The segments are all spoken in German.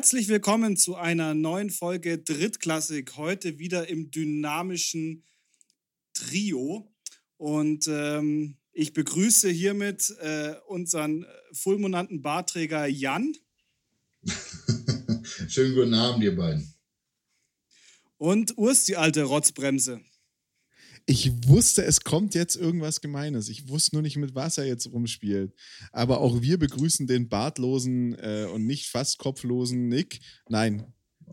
Herzlich willkommen zu einer neuen Folge Drittklassik. Heute wieder im dynamischen Trio. Und ähm, ich begrüße hiermit äh, unseren fulminanten Barträger Jan. Schönen guten Abend, ihr beiden. Und Urs, die alte Rotzbremse. Ich wusste, es kommt jetzt irgendwas Gemeines. Ich wusste nur nicht, mit was er jetzt rumspielt. Aber auch wir begrüßen den bartlosen äh, und nicht fast kopflosen Nick. Nein,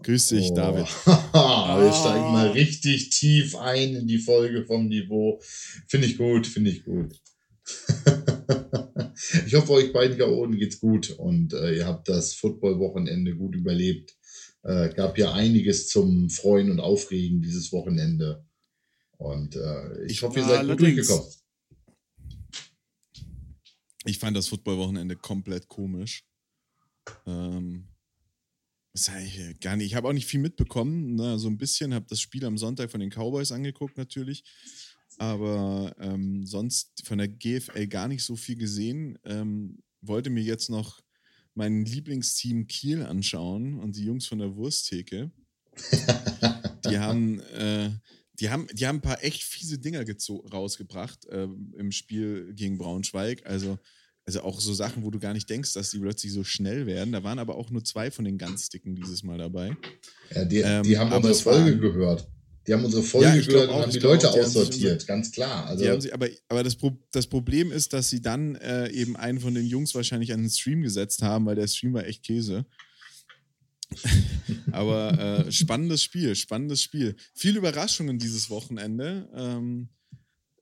grüß dich, oh. David. wir steigen mal richtig tief ein in die Folge vom Niveau. Finde ich gut, finde ich gut. ich hoffe, euch beiden da oben geht's gut und äh, ihr habt das Football-Wochenende gut überlebt. Äh, gab ja einiges zum Freuen und Aufregen dieses Wochenende. Und äh, ich, ich hoffe, ihr seid gut durchgekommen. Ich fand das Football-Wochenende komplett komisch. Ähm, ich gar nicht. Ich habe auch nicht viel mitbekommen. Ne? So ein bisschen habe das Spiel am Sonntag von den Cowboys angeguckt, natürlich. Aber ähm, sonst von der GFL gar nicht so viel gesehen. Ähm, wollte mir jetzt noch mein Lieblingsteam Kiel anschauen und die Jungs von der Wursttheke. die haben äh, die haben, die haben ein paar echt fiese Dinger rausgebracht äh, im Spiel gegen Braunschweig. Also, also auch so Sachen, wo du gar nicht denkst, dass die plötzlich so schnell werden. Da waren aber auch nur zwei von den ganz dicken dieses Mal dabei. Ja, die, ähm, die haben unsere Folge waren, gehört. Die haben unsere Folge ja, gehört und haben die Leute auch, die aussortiert, unsere, ganz klar. Also sie, aber aber das, Pro, das Problem ist, dass sie dann äh, eben einen von den Jungs wahrscheinlich an den Stream gesetzt haben, weil der Stream war echt Käse. Aber äh, spannendes Spiel, spannendes Spiel. Viele Überraschungen dieses Wochenende. Ähm,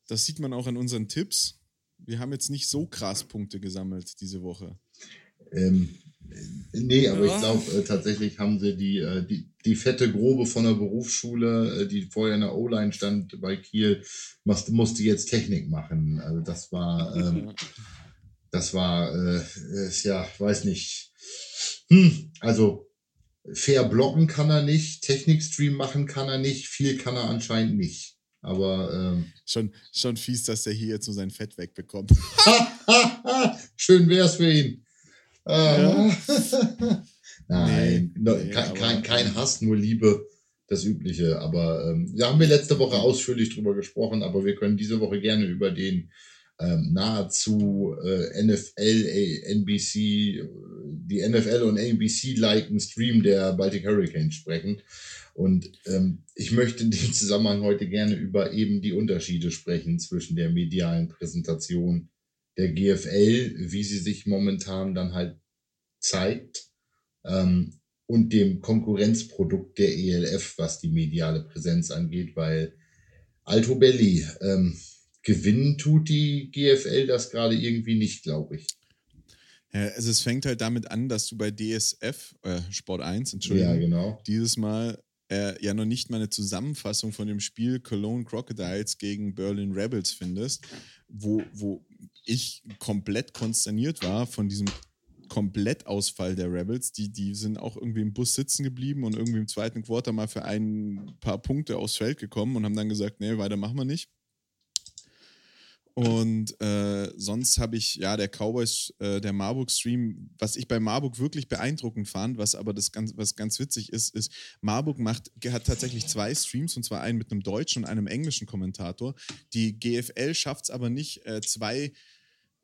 das sieht man auch an unseren Tipps. Wir haben jetzt nicht so krass Punkte gesammelt diese Woche. Ähm, nee, aber ja. ich glaube, äh, tatsächlich haben sie die, äh, die, die fette Grobe von der Berufsschule, äh, die vorher in der O-Line stand bei Kiel, musste, musste jetzt Technik machen. Also das war, ähm, das war, äh, ja, weiß nicht. Hm, also fair blocken kann er nicht, Technikstream machen kann er nicht, viel kann er anscheinend nicht. Aber ähm, schon, schon fies, dass der hier jetzt so sein Fett wegbekommt. Schön wär's für ihn. Ja. Nein, nee, no, nee, kein, kein, kein Hass, nur Liebe, das Übliche. Aber ähm, da haben wir letzte Woche ausführlich drüber gesprochen, aber wir können diese Woche gerne über den ähm, nahezu äh, NFL, NBC, die NFL und NBC-liken Stream der Baltic Hurricanes sprechen. Und ähm, ich möchte in dem Zusammenhang heute gerne über eben die Unterschiede sprechen zwischen der medialen Präsentation der GFL, wie sie sich momentan dann halt zeigt, ähm, und dem Konkurrenzprodukt der ELF, was die mediale Präsenz angeht, weil Alto Belli, ähm, gewinnen tut die GFL das gerade irgendwie nicht, glaube ich. Ja, also es fängt halt damit an, dass du bei DSF, äh, Sport 1, Entschuldigung, ja, genau. dieses Mal äh, ja noch nicht mal eine Zusammenfassung von dem Spiel Cologne Crocodiles gegen Berlin Rebels findest, wo, wo ich komplett konsterniert war von diesem Komplettausfall der Rebels. Die, die sind auch irgendwie im Bus sitzen geblieben und irgendwie im zweiten Quarter mal für ein paar Punkte aufs Feld gekommen und haben dann gesagt, nee, weiter machen wir nicht. Und äh, sonst habe ich, ja, der Cowboys, äh, der Marburg-Stream, was ich bei Marburg wirklich beeindruckend fand, was aber das ganz, was ganz witzig ist, ist, Marburg macht, hat tatsächlich zwei Streams, und zwar einen mit einem deutschen und einem englischen Kommentator. Die GFL schafft es aber nicht, äh, zwei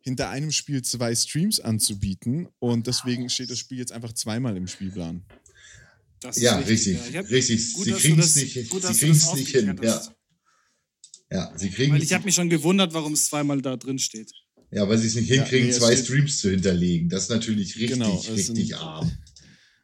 hinter einem Spiel zwei Streams anzubieten und deswegen steht das Spiel jetzt einfach zweimal im Spielplan. ja, richtig, ja. richtig. Gut, sie kriegen es nicht, nicht hin. Ja. Ja, sie kriegen. Weil ich habe mich schon gewundert, warum es zweimal da drin steht. Ja, weil sie es nicht hinkriegen, ja, nee, zwei Streams zu hinterlegen. Das ist natürlich richtig, genau, richtig sind, arm.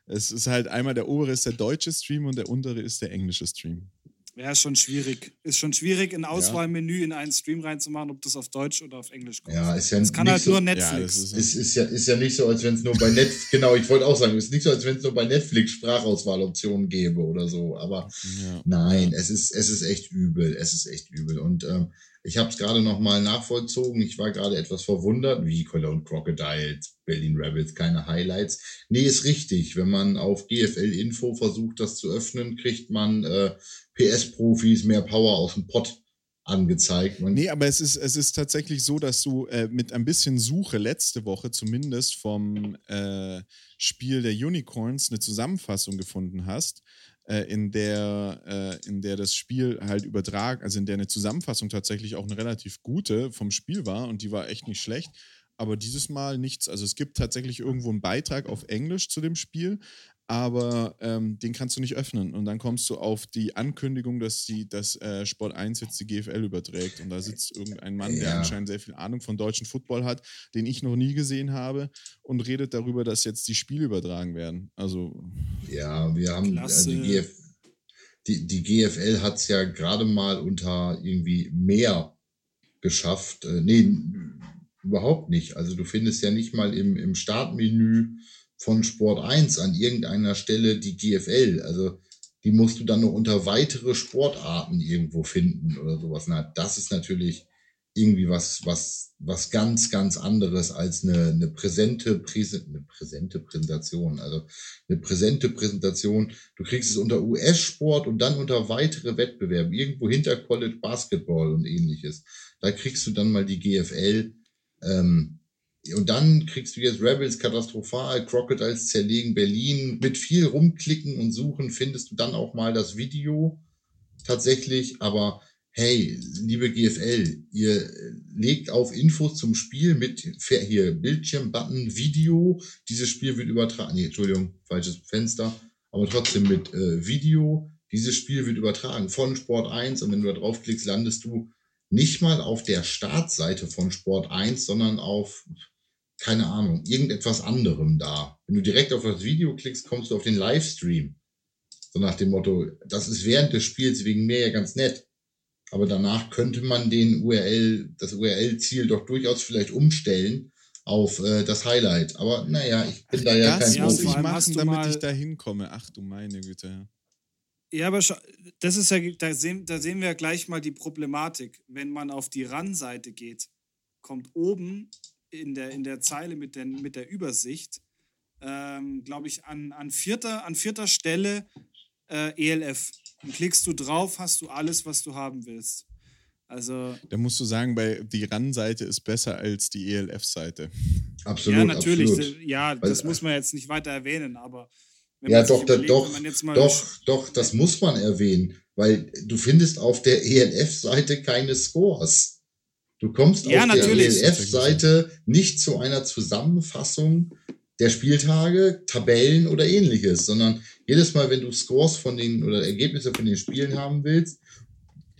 Es ist halt einmal der obere ist der deutsche Stream und der untere ist der englische Stream. Ja, ist schon schwierig. Ist schon schwierig, ein Auswahlmenü in einen Stream reinzumachen, ob das auf Deutsch oder auf Englisch kommt. Ja, ist ja das kann halt so, nur Netflix. Ja, ist, ist, ist, ja, ist ja nicht so, als wenn es nur bei Netflix, genau, ich wollte auch sagen, es ist nicht so, als wenn es nur bei Netflix Sprachauswahloptionen gäbe oder so. Aber ja. nein, es ist, es ist echt übel. Es ist echt übel. Und ähm, ich habe es gerade nochmal nachvollzogen. Ich war gerade etwas verwundert, wie Cologne Crocodiles, Berlin Rebels, keine Highlights. Nee, ist richtig. Wenn man auf GFL Info versucht, das zu öffnen, kriegt man äh, PS-Profis mehr Power aus dem Pott angezeigt. Man nee, aber es ist, es ist tatsächlich so, dass du äh, mit ein bisschen Suche letzte Woche zumindest vom äh, Spiel der Unicorns eine Zusammenfassung gefunden hast, äh, in, der, äh, in der das Spiel halt übertragen, also in der eine Zusammenfassung tatsächlich auch eine relativ gute vom Spiel war und die war echt nicht schlecht aber dieses Mal nichts. Also es gibt tatsächlich irgendwo einen Beitrag auf Englisch zu dem Spiel, aber ähm, den kannst du nicht öffnen. Und dann kommst du auf die Ankündigung, dass, die, dass äh, Sport 1 jetzt die GFL überträgt. Und da sitzt irgendein Mann, ja. der anscheinend sehr viel Ahnung von deutschen Football hat, den ich noch nie gesehen habe, und redet darüber, dass jetzt die Spiele übertragen werden. Also. Ja, wir haben also die, GF, die, die GFL hat es ja gerade mal unter irgendwie mehr geschafft. Äh, nee, überhaupt nicht. Also du findest ja nicht mal im, im Startmenü von Sport 1 an irgendeiner Stelle die GFL. Also die musst du dann noch unter weitere Sportarten irgendwo finden oder sowas. Na, das ist natürlich irgendwie was, was, was ganz, ganz anderes als eine, eine präsente, Präse, eine präsente Präsentation. Also eine präsente Präsentation. Du kriegst es unter US-Sport und dann unter weitere Wettbewerbe, irgendwo hinter College Basketball und ähnliches. Da kriegst du dann mal die GFL. Ähm, und dann kriegst du jetzt Rebels katastrophal, Crocodiles zerlegen Berlin. Mit viel rumklicken und suchen findest du dann auch mal das Video tatsächlich. Aber hey, liebe GFL, ihr legt auf Infos zum Spiel mit hier Bildschirm-Button, Video. Dieses Spiel wird übertragen. Nee, Entschuldigung, falsches Fenster. Aber trotzdem mit äh, Video. Dieses Spiel wird übertragen von Sport 1 und wenn du da draufklickst, landest du nicht mal auf der Startseite von Sport 1, sondern auf keine Ahnung, irgendetwas anderem da. Wenn du direkt auf das Video klickst, kommst du auf den Livestream. So nach dem Motto, das ist während des Spiels wegen mir ja ganz nett. Aber danach könnte man den URL, das URL-Ziel doch durchaus vielleicht umstellen auf äh, das Highlight. Aber naja, ich bin Ach, da ja kein Profi. Ich machen, damit ich da hinkomme. Ach du meine Güte. Ja, aber das ist ja, da sehen, da sehen wir ja gleich mal die Problematik. Wenn man auf die RAN-Seite geht, kommt oben in der, in der Zeile mit, den, mit der Übersicht, ähm, glaube ich, an, an, vierter, an vierter Stelle äh, ELF. Dann klickst du drauf, hast du alles, was du haben willst. Also. Da musst du sagen, bei die RAN-Seite ist besser als die ELF-Seite. Absolut. Ja, natürlich. Absolut. Ja, das Weil, muss man jetzt nicht weiter erwähnen, aber. ja, doch, überlegt, doch, doch, doch, das muss man erwähnen, weil du findest auf der ELF-Seite keine Scores. Du kommst ja, auf natürlich. der ELF-Seite nicht zu einer Zusammenfassung der Spieltage, Tabellen oder ähnliches, sondern jedes Mal, wenn du Scores von den oder Ergebnisse von den Spielen haben willst,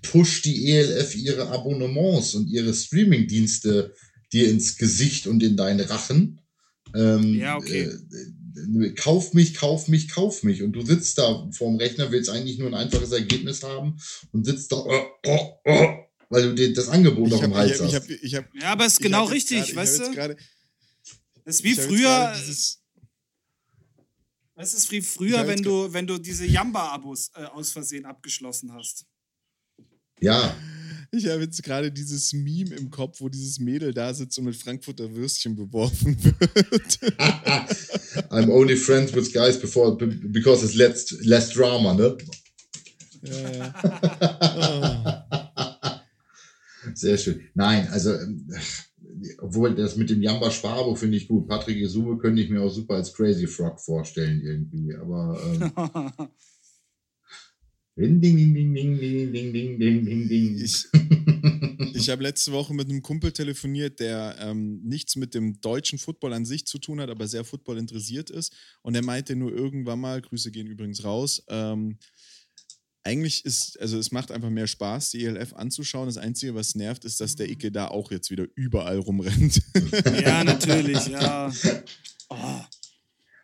pusht die ELF ihre Abonnements und ihre Streaming-Dienste dir ins Gesicht und in deinen Rachen. Ähm, ja, okay. Äh, kauf mich, kauf mich, kauf mich. Und du sitzt da vorm Rechner, willst eigentlich nur ein einfaches Ergebnis haben und sitzt da, oh, oh, oh, weil du dir das Angebot noch im Hals ich hab, hast. Ich hab, ich hab, ja, aber es ist genau richtig, grade, weißt du? Grade, das ist wie früher. Das ist wie früher, wenn du, wenn du diese Jamba-Abos äh, aus Versehen abgeschlossen hast. Ja. Ich habe jetzt gerade dieses Meme im Kopf, wo dieses Mädel da sitzt und mit Frankfurter Würstchen beworfen wird. I'm only friends with guys before, because it's less, less drama, ne? Ja, ja. Oh. Sehr schön. Nein, also, ähm, obwohl das mit dem Jamba Schwabo finde ich gut. Patrick Isume könnte ich mir auch super als Crazy Frog vorstellen irgendwie, aber. Ähm, Ding, ding, ding, ding, ding, ding, ding, ding, ding, ding. Ich, ich habe letzte Woche mit einem Kumpel telefoniert, der ähm, nichts mit dem deutschen Football an sich zu tun hat, aber sehr Football interessiert ist. Und er meinte nur irgendwann mal, Grüße gehen übrigens raus, ähm, eigentlich ist, also es macht einfach mehr Spaß, die ELF anzuschauen. Das Einzige, was nervt, ist, dass der Icke da auch jetzt wieder überall rumrennt. Ja, natürlich, ja. Oh.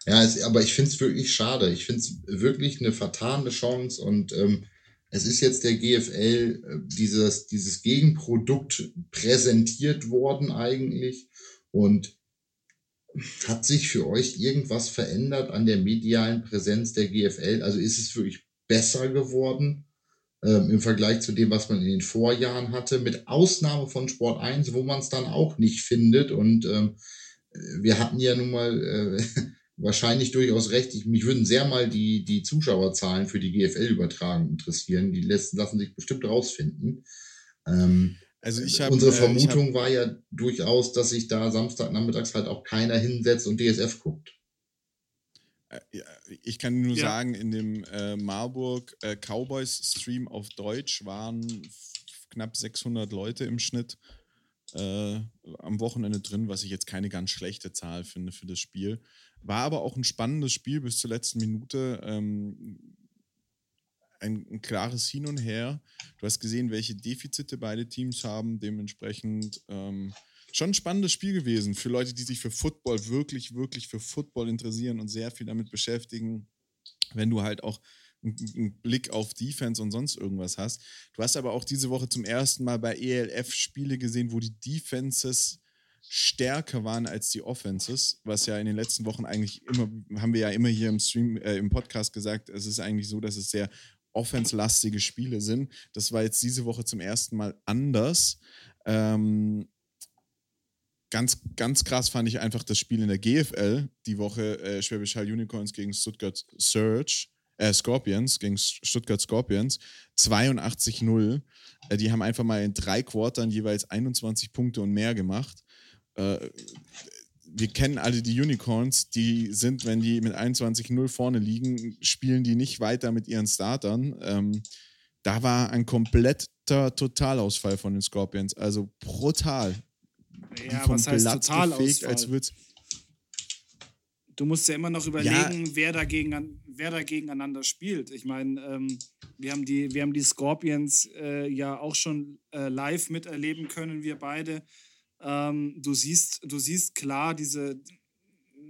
Ja, es, aber ich finde es wirklich schade. Ich finde es wirklich eine vertane Chance und ähm, es ist jetzt der GFL äh, dieses, dieses Gegenprodukt präsentiert worden eigentlich und hat sich für euch irgendwas verändert an der medialen Präsenz der GFL? Also ist es wirklich besser geworden ähm, im Vergleich zu dem, was man in den Vorjahren hatte, mit Ausnahme von Sport 1, wo man es dann auch nicht findet. Und ähm, wir hatten ja nun mal äh, wahrscheinlich durchaus recht. Ich, mich würden sehr mal die, die Zuschauerzahlen für die GFL-Übertragung interessieren. Die lässt, lassen sich bestimmt rausfinden. Ähm, also ich hab, unsere äh, Vermutung ich hab, war ja durchaus, dass sich da Samstagnachmittags halt auch keiner hinsetzt und DSF guckt. Äh, ich kann nur Ja. sagen, in dem äh, Marburg äh, Cowboys Stream auf Deutsch waren knapp 600 Leute im Schnitt äh, am Wochenende drin, was ich jetzt keine ganz schlechte Zahl finde für das Spiel. War aber auch ein spannendes Spiel bis zur letzten Minute. Ähm, ein, ein klares Hin und Her. Du hast gesehen, welche Defizite beide Teams haben. Dementsprechend ähm, schon ein spannendes Spiel gewesen für Leute, die sich für Football wirklich, wirklich für Football interessieren und sehr viel damit beschäftigen. Wenn du halt auch einen, Blick auf Defense und sonst irgendwas hast. Du hast aber auch diese Woche zum ersten Mal bei ELF Spiele gesehen, wo die Defenses stärker waren als die Offenses, was ja in den letzten Wochen eigentlich immer, haben wir ja immer hier im Stream, äh, im Podcast gesagt, es ist eigentlich so, dass es sehr offenslastige Spiele sind. Das war jetzt diese Woche zum ersten Mal anders. Ähm, ganz, ganz krass fand ich einfach das Spiel in der GFL, die Woche äh, Schwäbisch Hall Unicorns gegen Stuttgart Surge, äh, Scorpions, gegen Stuttgart Scorpions, 82-0. Äh, die haben einfach mal in drei Quartern jeweils 21 Punkte und mehr gemacht. Äh, wir kennen alle die Unicorns, die sind, wenn die mit 21-0 vorne liegen, spielen die nicht weiter mit ihren Startern. Ähm, da war ein kompletter Totalausfall von den Scorpions, also brutal. Die Ja, vom was heißt Platz gefegt, als würd's. Du musst ja immer noch überlegen, wer, dagegen, wer da gegeneinander spielt. Ich meine, ähm, wir, haben die, wir haben die Scorpions äh, ja auch schon äh, live miterleben können, wir beide. Ähm, du, siehst, du siehst klar diese,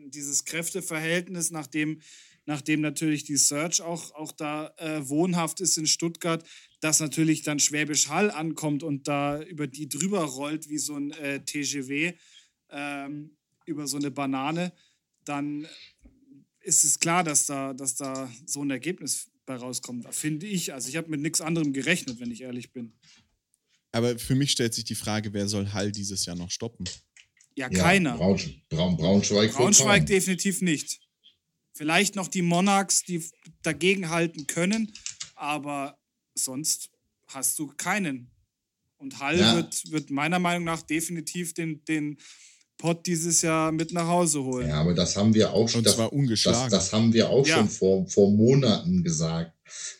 dieses Kräfteverhältnis, nachdem, nachdem natürlich die Search auch, auch da äh, wohnhaft ist in Stuttgart, dass natürlich dann Schwäbisch Hall ankommt und da über die drüber rollt wie so ein äh, TGW ähm, über so eine Banane, dann ist es klar, dass da, dass da so ein Ergebnis bei rauskommt. Finde ich. Also ich habe mit nichts anderem gerechnet, wenn ich ehrlich bin. Aber für mich stellt sich die Frage, wer soll Hall dieses Jahr noch stoppen? Ja, Ja, keiner. Braunsch Braun Braunschweig. Braunschweig definitiv nicht. Vielleicht noch die Monarchs, die dagegen halten können, aber sonst hast du keinen. Und Hall Ja. wird, wird meiner Meinung nach definitiv den, den Pott dieses Jahr mit nach Hause holen. Ja, aber das haben wir auch schon. Und Das, zwar das, ungeschlagen. das haben wir auch Ja. schon vor, vor Monaten gesagt,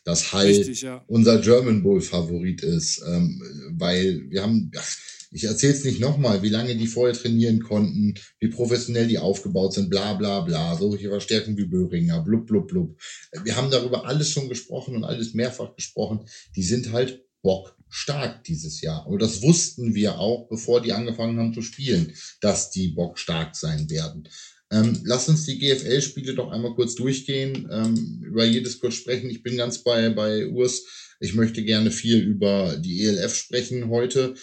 dass Hall Richtig, ja. unser German Bowl Favorit ist, ähm, weil wir haben, ach, ich erzähle es nicht nochmal, wie lange die vorher trainieren konnten, wie professionell die aufgebaut sind, bla bla bla, solche Verstärkungen wie Böhringer, blub blub blub. Wir haben darüber alles schon gesprochen und alles mehrfach gesprochen. Die sind halt bockstark dieses Jahr. Und das wussten wir auch, bevor die angefangen haben zu spielen, dass die bockstark sein werden. Ähm, lass uns die GFL-Spiele doch einmal kurz durchgehen, ähm, über jedes kurz sprechen. Ich bin ganz bei, bei Urs. Ich möchte gerne viel über die ELF sprechen heute,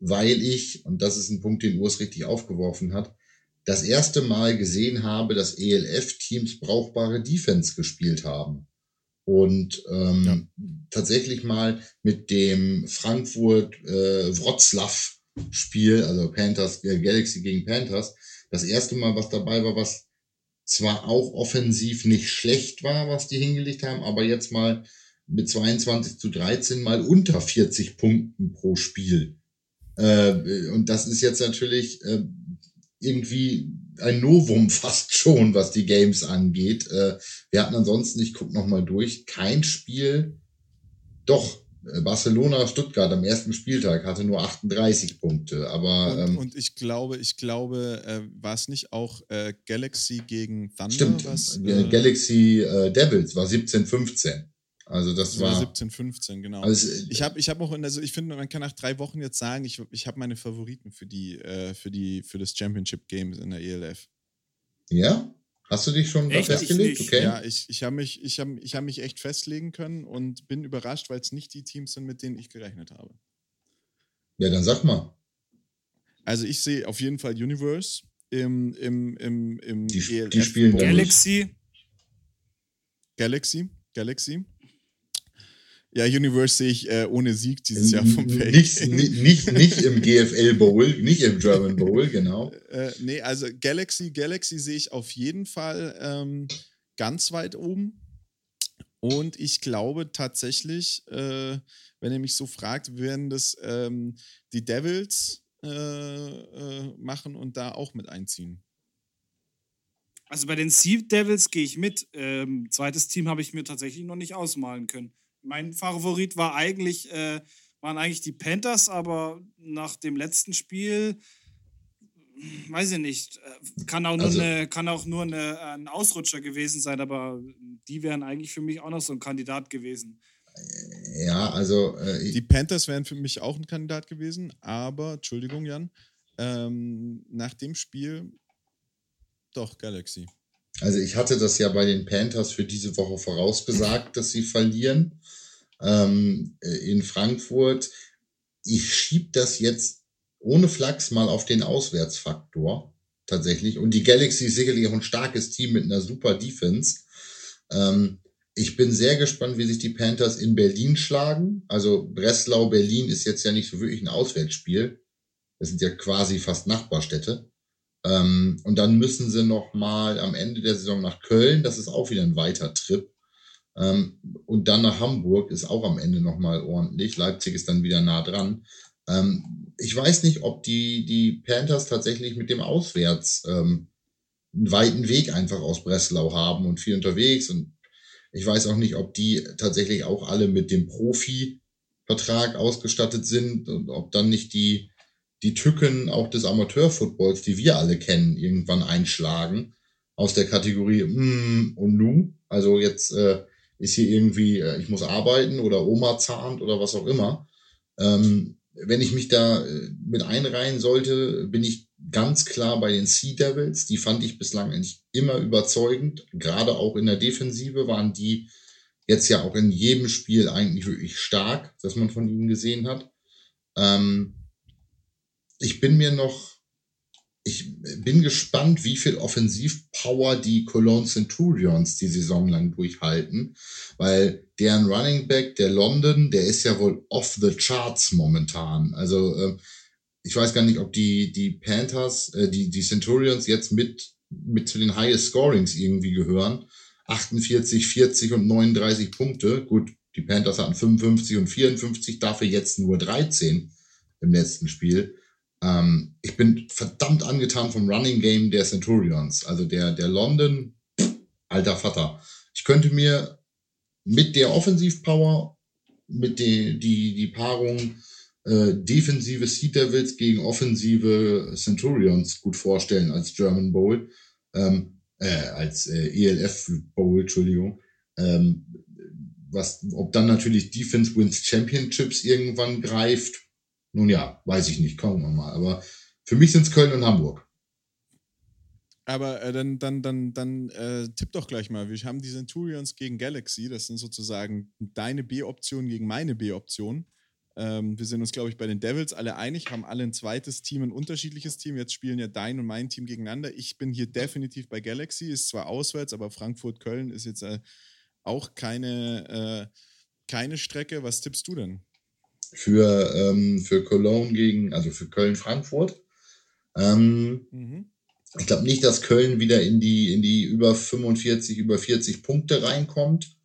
weil ich, und das ist ein Punkt, den Urs richtig aufgeworfen hat, das erste Mal gesehen habe, dass ELF-Teams brauchbare Defense gespielt haben. Und ähm, Ja. tatsächlich mal mit dem Frankfurt äh, also Panthers äh, Galaxy gegen Panthers, das erste Mal, was dabei war, was zwar auch offensiv nicht schlecht war, was die hingelegt haben, aber jetzt mal mit 22 zu 13 mal unter 40 Punkten pro Spiel. Äh, und das ist jetzt natürlich äh, irgendwie ein Novum fast schon, was die Games angeht. Äh, wir hatten ansonsten, ich gucke nochmal durch, kein Spiel, doch, äh, Barcelona, Stuttgart am ersten Spieltag hatte nur 38 Punkte, aber Und, ähm, und ich glaube, ich glaube, äh, war es nicht auch äh, Galaxy gegen Thunder? stimmt, Was, äh, Galaxy äh, Devils war 17-15. Also das das war war, 17, 15, genau. also, ich habe ich hab auch, in, also ich finde, man kann nach drei Wochen jetzt sagen, ich, ich habe meine Favoriten für die, äh, für die, für das Championship Games in der ELF. ja? Hast du dich schon da Echt? Festgelegt? Okay. Ja, ich, ich habe mich, ich hab, ich hab mich echt festlegen können und bin überrascht, weil es nicht die Teams sind, mit denen ich gerechnet habe. ja, dann sag mal. Also ich sehe auf jeden Fall Universe im, im, im, im Die- ELF die spielen Bowl. dann- Galaxy, Galaxy, Galaxy. Ja, Universe sehe ich äh, ohne Sieg dieses Jahr vom Feld. nicht, nicht, nicht, nicht im GFL Bowl, nicht im German Bowl, genau. Äh, nee, also Galaxy, Galaxy sehe ich auf jeden Fall ähm, ganz weit oben. Und ich glaube tatsächlich, äh, wenn ihr mich so fragt, werden das ähm, die Devils äh, äh, machen und da auch mit einziehen. Also bei den Sea Devils gehe ich mit. Ähm, zweites Team habe ich mir tatsächlich noch nicht ausmalen können. Mein Favorit war eigentlich, äh, waren eigentlich die Panthers, aber nach dem letzten Spiel, weiß ich nicht, äh, kann auch nur, also, eine, kann auch nur eine, ein Ausrutscher gewesen sein, aber die wären eigentlich für mich auch noch so ein Kandidat gewesen. Ja, also. Äh, die Panthers wären für mich auch ein Kandidat gewesen, aber, Entschuldigung, Jan, ähm, nach dem Spiel doch, Galaxy. Also ich hatte das ja bei den Panthers für diese Woche vorausgesagt, dass sie verlieren ähm, äh, in Frankfurt. Ich schieb das jetzt ohne Flachs mal auf den Auswärtsfaktor tatsächlich. Und die Galaxy ist sicherlich auch ein starkes Team mit einer super Defense. Ähm, ich bin sehr gespannt, wie sich die Panthers in Berlin schlagen. Also Breslau, Berlin ist jetzt ja nicht so wirklich ein Auswärtsspiel. Das sind ja quasi fast Nachbarstädte. Ähm, und dann müssen sie noch mal am Ende der Saison nach Köln. Das ist auch wieder ein weiter Trip. Ähm, und dann nach Hamburg ist auch am Ende noch mal ordentlich. Leipzig ist dann wieder nah dran. Ähm, ich weiß nicht, ob die, die Panthers tatsächlich mit dem Auswärts ähm, einen weiten Weg einfach aus Breslau haben und viel unterwegs. Und ich weiß auch nicht, ob die tatsächlich auch alle mit dem Profi-Vertrag ausgestattet sind und ob dann nicht die die Tücken auch des Amateurfootballs, die wir alle kennen, irgendwann einschlagen aus der Kategorie mm und nu. Also jetzt äh, ist hier irgendwie, äh, ich muss arbeiten oder Oma zahnt oder was auch immer. Ähm, wenn ich mich da äh, mit einreihen sollte, bin ich ganz klar bei den Sea Devils. Die fand ich bislang eigentlich immer überzeugend. Gerade auch in der Defensive waren die jetzt ja auch in jedem Spiel eigentlich wirklich stark, dass man von ihnen gesehen hat. Ähm, ich bin mir noch, ich bin gespannt, wie viel Offensivpower die Cologne Centurions die Saison lang durchhalten, weil deren Running Back, der London, der ist ja wohl off the charts momentan. Also äh, ich weiß gar nicht, ob die die Panthers, äh, die die Centurions jetzt mit mit zu den Highest Scorings irgendwie gehören. 48, 40 und 39 Punkte. Gut, die Panthers hatten 55 und 54, dafür jetzt nur 13 im letzten Spiel. Ähm, ich bin verdammt angetan vom Running Game der Centurions. Also der, der London, alter Vater. Ich könnte mir mit der Offensivpower, mit die, die, die Paarung äh, defensive Sea Devils gegen offensive Centurions gut vorstellen als German Bowl, ähm, äh, als äh, ELF Bowl, Entschuldigung. Ähm, was, ob dann natürlich Defense Wins Championships irgendwann greift, nun ja, weiß ich nicht, wir mal. Aber für mich sind es Köln und Hamburg. Aber äh, dann, dann, dann, dann äh, tipp doch gleich mal. Wir haben die Centurions gegen Galaxy. Das sind sozusagen deine B-Option gegen meine B-Option. Ähm, wir sind uns, glaube ich, bei den Devils alle einig, haben alle ein zweites Team, ein unterschiedliches Team. Jetzt spielen ja dein und mein Team gegeneinander. Ich bin hier definitiv bei Galaxy, ist zwar auswärts, aber Frankfurt-Köln ist jetzt äh, auch keine, äh, keine Strecke. Was tippst du denn? Für, ähm, für Cologne gegen, also für Köln-Frankfurt. Ähm, mhm. Ich glaube nicht, dass Köln wieder in die, in die über 45, über 40 Punkte reinkommt.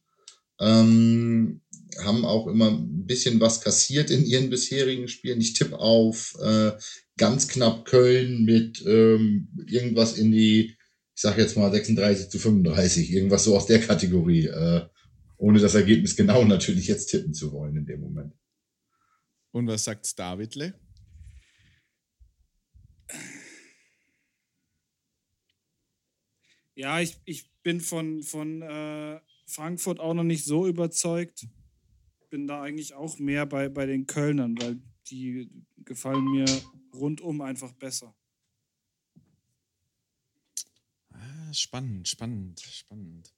Ähm, haben auch immer ein bisschen was kassiert in ihren bisherigen Spielen. Ich tippe auf äh, ganz knapp Köln mit ähm, irgendwas in die, ich sage jetzt mal 36 zu 35, irgendwas so aus der Kategorie, äh, ohne das Ergebnis genau natürlich jetzt tippen zu wollen in dem Moment. Und was sagt Davidle? Ja, ich, ich bin von, von äh, Frankfurt auch noch nicht so überzeugt. Bin da eigentlich auch mehr bei, bei den Kölnern, weil die gefallen mir rundum einfach besser. Ah, spannend, spannend, spannend.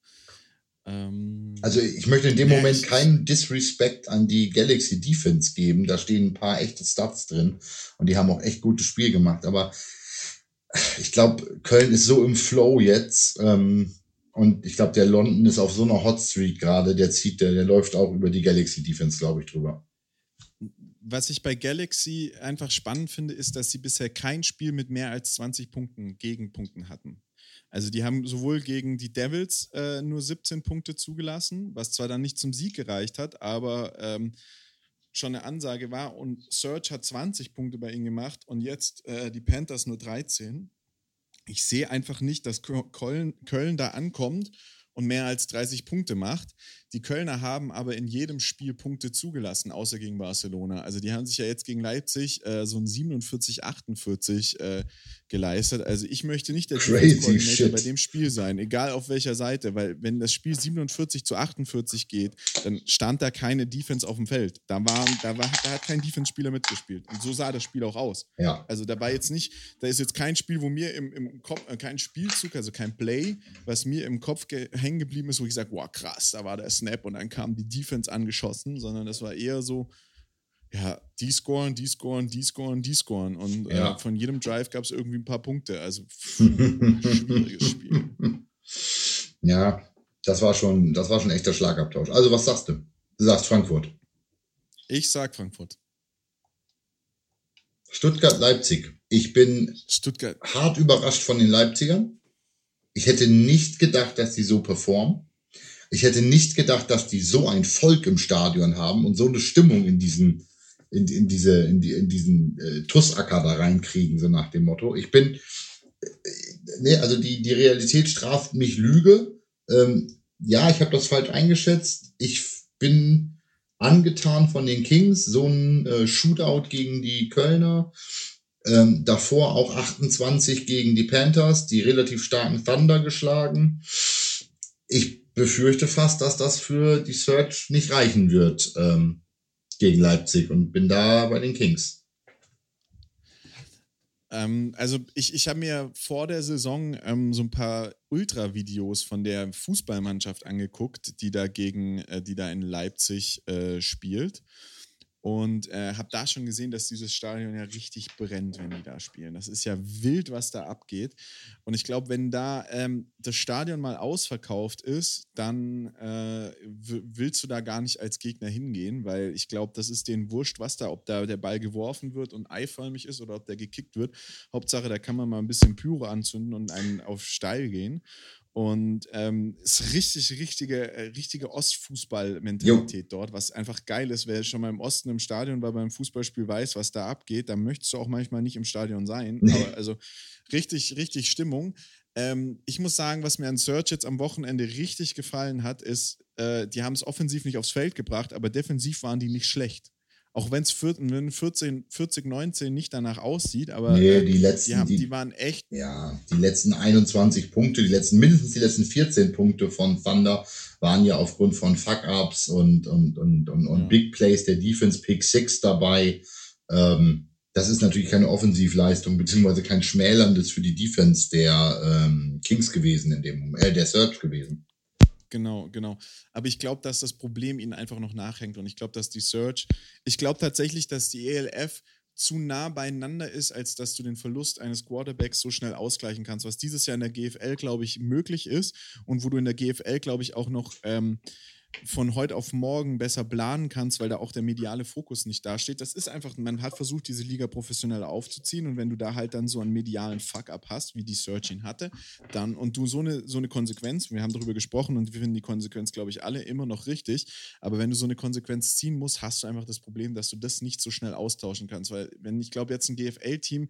Ähm, also ich möchte in dem Moment keinen Disrespect an die Galaxy Defense geben. Da stehen ein paar echte Stats drin und die haben auch echt gutes Spiel gemacht. Aber ich glaube, Köln ist so im Flow jetzt. Ähm, und ich glaube, der London ist auf so einer Hot Streak gerade. Der zieht, der, der läuft auch über die Galaxy Defense, glaube ich, drüber. Was ich bei Galaxy einfach spannend finde, ist, dass sie bisher kein Spiel mit mehr als 20 Punkten Gegenpunkten hatten. Also die haben sowohl gegen die Devils äh, nur 17 Punkte zugelassen, was zwar dann nicht zum Sieg gereicht hat, aber ähm, schon eine Ansage war. Und Serge hat 20 Punkte bei ihnen gemacht und jetzt äh, die Panthers nur 13. Ich sehe einfach nicht, dass Köln, Köln da ankommt und mehr als 30 Punkte macht. Die Kölner haben aber in jedem Spiel Punkte zugelassen, außer gegen Barcelona. Also die haben sich ja jetzt gegen Leipzig äh, so ein 47-48 äh, geleistet. Also ich möchte nicht der Defense bei dem Spiel sein, egal auf welcher Seite, weil wenn das Spiel 47 zu 48 geht, dann stand da keine Defense auf dem Feld. Da, waren, da, war, da hat kein Defense-Spieler mitgespielt. Und so sah das Spiel auch aus. Ja. Also da war jetzt nicht, da ist jetzt kein Spiel, wo mir im, im Kopf, äh, kein Spielzug, also kein Play, was mir im Kopf hängen geblieben ist, wo ich sage, wow, krass, da war der Snap und dann kam die Defense angeschossen, sondern das war eher so, ja, die scoren, die scoren, die scoren, die scoren. Und äh, ja. äh, von jedem Drive gab es irgendwie ein paar Punkte. Also schwieriges Spiel. Ja, das war schon, das war schon echter Schlagabtausch. Also, was sagst du? Du sagst Frankfurt. Ich sag Frankfurt. Stuttgart-Leipzig. Ich bin Stuttgart. hart überrascht von den Leipzigern. Ich hätte nicht gedacht, dass die so performen. Ich hätte nicht gedacht, dass die so ein Volk im Stadion haben und so eine Stimmung in diesen, in, in diese, in, die, in diesen äh, Tussacker da reinkriegen, so nach dem Motto. Ich bin, äh, nee, also die, die Realität straft mich Lüge. Ähm, ja, ich habe das falsch eingeschätzt. Ich bin angetan von den Kings, so ein äh, Shootout gegen die Kölner. Ähm, davor auch 28 gegen die Panthers, die relativ starken Thunder geschlagen. Ich befürchte fast, dass das für die Search nicht reichen wird ähm, gegen Leipzig und bin da bei den Kings. Ähm, also ich, ich habe mir vor der Saison ähm, so ein paar Ultra-Videos von der Fußballmannschaft angeguckt, die da gegen, äh, die da in Leipzig äh, spielt. Und äh, habe da schon gesehen, dass dieses Stadion ja richtig brennt, wenn die da spielen. Das ist ja wild, was da abgeht. Und ich glaube, wenn da ähm, das Stadion mal ausverkauft ist, dann äh, willst du da gar nicht als Gegner hingehen, weil ich glaube, das ist denen wurscht, was da, ob da der Ball geworfen wird und eiförmig ist oder ob der gekickt wird. Hauptsache, da kann man mal ein bisschen Pyro anzünden und einen auf steil gehen. Und ähm, ist richtig, richtige, äh, richtige Ostfußball-Mentalität dort, was einfach geil ist. Wer schon mal im Osten im Stadion war beim Fußballspiel weiß, was da abgeht, dann möchtest du auch manchmal nicht im Stadion sein. Aber also richtig, richtig Stimmung. Ähm, ich muss sagen, was mir an Search jetzt am Wochenende richtig gefallen hat, ist, äh, die haben es offensiv nicht aufs Feld gebracht, aber defensiv waren die nicht schlecht. Auch wenn es 14, 40, 19 nicht danach aussieht, aber nee, die, letzten, die, haben, die, die, waren echt. Ja, die letzten 21 Punkte, die letzten, mindestens die letzten 14 Punkte von Thunder waren ja aufgrund von Fuck-Ups und, und, und, und, und ja. Big Plays der Defense Pick 6 dabei. Ähm, das ist natürlich keine Offensivleistung, beziehungsweise kein Schmälerndes für die Defense der ähm, Kings gewesen in dem Moment, äh, der Search gewesen. Genau, genau. Aber ich glaube, dass das Problem ihnen einfach noch nachhängt. Und ich glaube, dass die Search, ich glaube tatsächlich, dass die ELF zu nah beieinander ist, als dass du den Verlust eines Quarterbacks so schnell ausgleichen kannst, was dieses Jahr in der GFL, glaube ich, möglich ist und wo du in der GFL, glaube ich, auch noch ähm, von heute auf morgen besser planen kannst, weil da auch der mediale Fokus nicht dasteht. Das ist einfach, man hat versucht, diese Liga professionell aufzuziehen und wenn du da halt dann so einen medialen Fuck-up hast, wie die Searching hatte, dann und du so eine, so eine Konsequenz, wir haben darüber gesprochen und wir finden die Konsequenz, glaube ich, alle immer noch richtig, aber wenn du so eine Konsequenz ziehen musst, hast du einfach das Problem, dass du das nicht so schnell austauschen kannst, weil wenn ich glaube, jetzt ein GFL-Team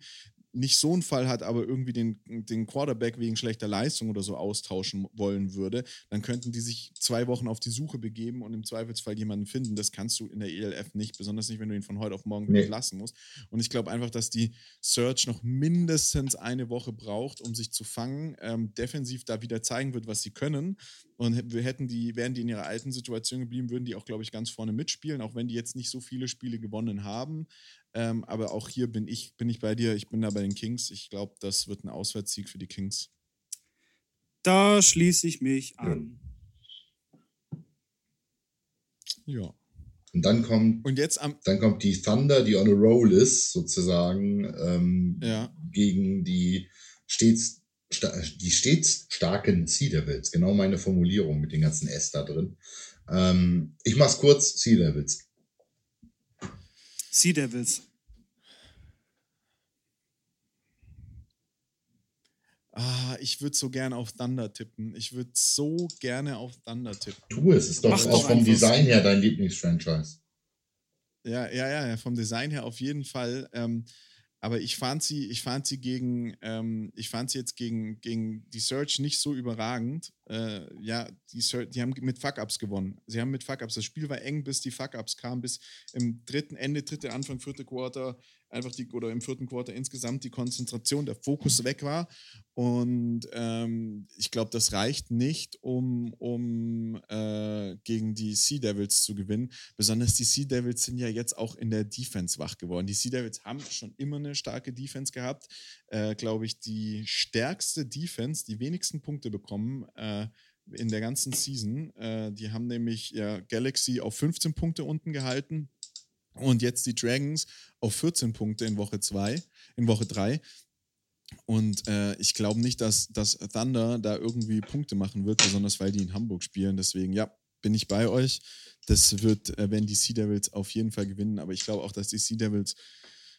nicht so einen Fall hat, aber irgendwie den, den Quarterback wegen schlechter Leistung oder so austauschen wollen würde, dann könnten die sich zwei Wochen auf die Suche begeben und im Zweifelsfall jemanden finden. Das kannst du in der ELF nicht, besonders nicht, wenn du ihn von heute auf morgen nee. entlassen musst. Und ich glaube einfach, dass die Search noch mindestens eine Woche braucht, um sich zu fangen, ähm, defensiv da wieder zeigen wird, was sie können. Und wir hätten die, wären die in ihrer alten Situation geblieben, würden die auch, glaube ich, ganz vorne mitspielen, auch wenn die jetzt nicht so viele Spiele gewonnen haben. Ähm, aber auch hier bin ich, bin ich bei dir. Ich bin da bei den Kings. Ich glaube, das wird ein Auswärtssieg für die Kings. Da schließe ich mich an. Ja. Und dann kommt, und jetzt am dann kommt die Thunder, die on a roll ist, sozusagen, ähm, ja. gegen die stets, die stets starken Sea Devils. Genau meine Formulierung mit den ganzen S da drin. Ähm, ich mach's kurz, Sea Devils. Sea Devils. Ah, ich würde so gerne auf Thunder tippen. Ich würde so gerne auf Thunder tippen. Tu es, ist doch Mach auch vom Design her dein Lieblingsfranchise. Ja, ja, ja, vom Design her auf jeden Fall. Ähm, aber ich fand sie, ich fand sie gegen, ähm, ich fand sie jetzt gegen, gegen die Search nicht so überragend. Äh, ja, die, die haben mit Fuck-Ups gewonnen. Sie haben mit Fuck-Ups. Das Spiel war eng, bis die Fuck-Ups kamen, bis im dritten, Ende, dritte, Anfang, vierte Quarter einfach die, oder im vierten Quarter insgesamt die Konzentration, der Fokus weg war. Und ähm, ich glaube, das reicht nicht, um, um äh, gegen die Sea Devils zu gewinnen. Besonders die Sea Devils sind ja jetzt auch in der Defense wach geworden. Die Sea Devils haben schon immer eine starke Defense gehabt. Äh, glaube ich, die stärkste Defense, die wenigsten Punkte bekommen. Äh, in der ganzen Season. Äh, die haben nämlich ja, Galaxy auf 15 Punkte unten gehalten und jetzt die Dragons auf 14 Punkte in Woche 2, in Woche 3. Und äh, ich glaube nicht, dass, dass Thunder da irgendwie Punkte machen wird, besonders weil die in Hamburg spielen. Deswegen, ja, bin ich bei euch. Das wird, äh, wenn die Sea Devils auf jeden Fall gewinnen. Aber ich glaube auch, dass die Sea Devils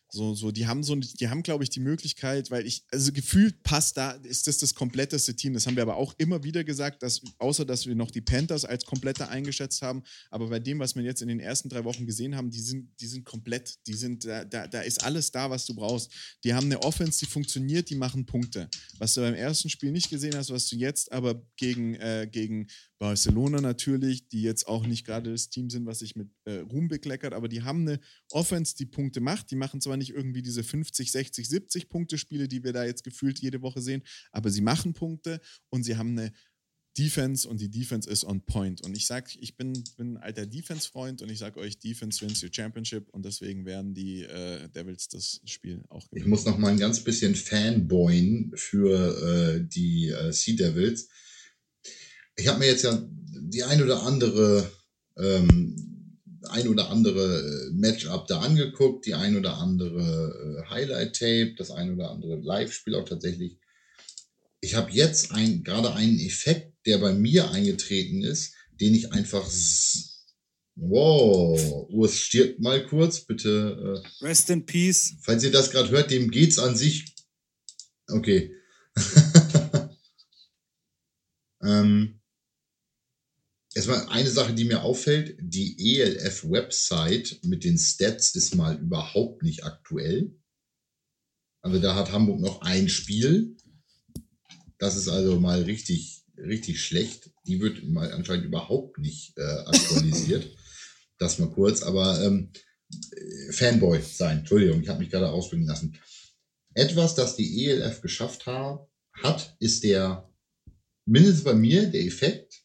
so, so, die haben so, die haben, glaube ich, die Möglichkeit, weil ich, also gefühlt passt da, ist das das kompletteste Team. Das haben wir aber auch immer wieder gesagt, dass, außer dass wir noch die Panthers als kompletter eingeschätzt haben. Aber bei dem, was wir jetzt in den ersten drei Wochen gesehen haben, die sind, die sind komplett. Die sind, da, da, da ist alles da, was du brauchst. Die haben eine Offense, die funktioniert, die machen Punkte. Was du beim ersten Spiel nicht gesehen hast, was du jetzt aber gegen, äh, gegen Barcelona natürlich, die jetzt auch nicht gerade das Team sind, was sich mit äh, Ruhm bekleckert, aber die haben eine Offense, die Punkte macht. Die machen zwar nicht irgendwie diese 50, 60, 70 Punkte Spiele, die wir da jetzt gefühlt jede Woche sehen, aber sie machen Punkte und sie haben eine Defense und die Defense ist on point. Und ich sage, ich bin, bin ein alter Defense-Freund und ich sage euch, Defense wins your Championship und deswegen werden die äh, Devils das Spiel auch gewinnen. Ich muss noch mal ein ganz bisschen fanboyen für äh, die äh, Sea Devils ich habe mir jetzt ja die ein oder andere ähm, ein oder andere äh, Matchup da angeguckt, die ein oder andere äh, Highlight-Tape, das ein oder andere Live-Spiel auch tatsächlich. Ich habe jetzt ein, gerade einen Effekt, der bei mir eingetreten ist, den ich einfach. Wow, Urs stirbt mal kurz, bitte. Äh, Rest in Peace. Falls ihr das gerade hört, dem geht's an sich. Okay. ähm, Erstmal eine Sache, die mir auffällt, die ELF-Website mit den Stats ist mal überhaupt nicht aktuell. Also da hat Hamburg noch ein Spiel. Das ist also mal richtig, richtig schlecht. Die wird mal anscheinend überhaupt nicht äh, aktualisiert. das mal kurz, aber ähm, Fanboy sein. Entschuldigung, ich habe mich gerade ausbringen lassen. Etwas, das die ELF geschafft ha hat, ist der, mindestens bei mir, der Effekt,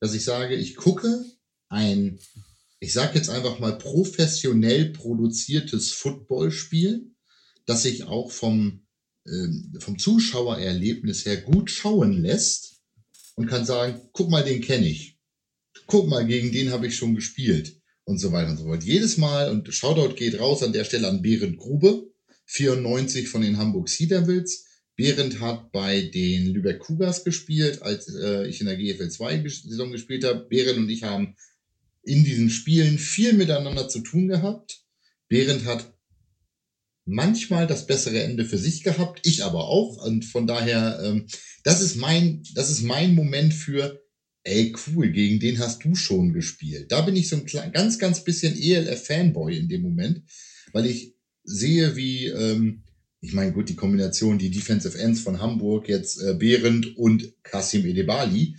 dass ich sage, ich gucke ein, ich sage jetzt einfach mal professionell produziertes Footballspiel, das sich auch vom, äh, vom Zuschauererlebnis her gut schauen lässt und kann sagen, guck mal, den kenne ich. Guck mal, gegen den habe ich schon gespielt und so weiter und so fort. Jedes Mal, und Shoutout geht raus an der Stelle an Behrend Grube, 94 von den Hamburg Sea Devils, Behrendt hat bei den Lübeck Cougars gespielt, als äh, ich in der GFL 2 Saison gespielt habe. Behrendt und ich haben in diesen Spielen viel miteinander zu tun gehabt. Behrendt hat manchmal das bessere Ende für sich gehabt, ich aber auch. Und von daher, ähm, das ist mein, das ist mein Moment für, ey, cool, gegen den hast du schon gespielt. Da bin ich so ein klein, ganz, ganz bisschen ELF-Fanboy in dem Moment, weil ich sehe, wie ähm, ich meine, gut, die Kombination, die Defensive Ends von Hamburg, jetzt äh, Behrendt und Kasim Edebali,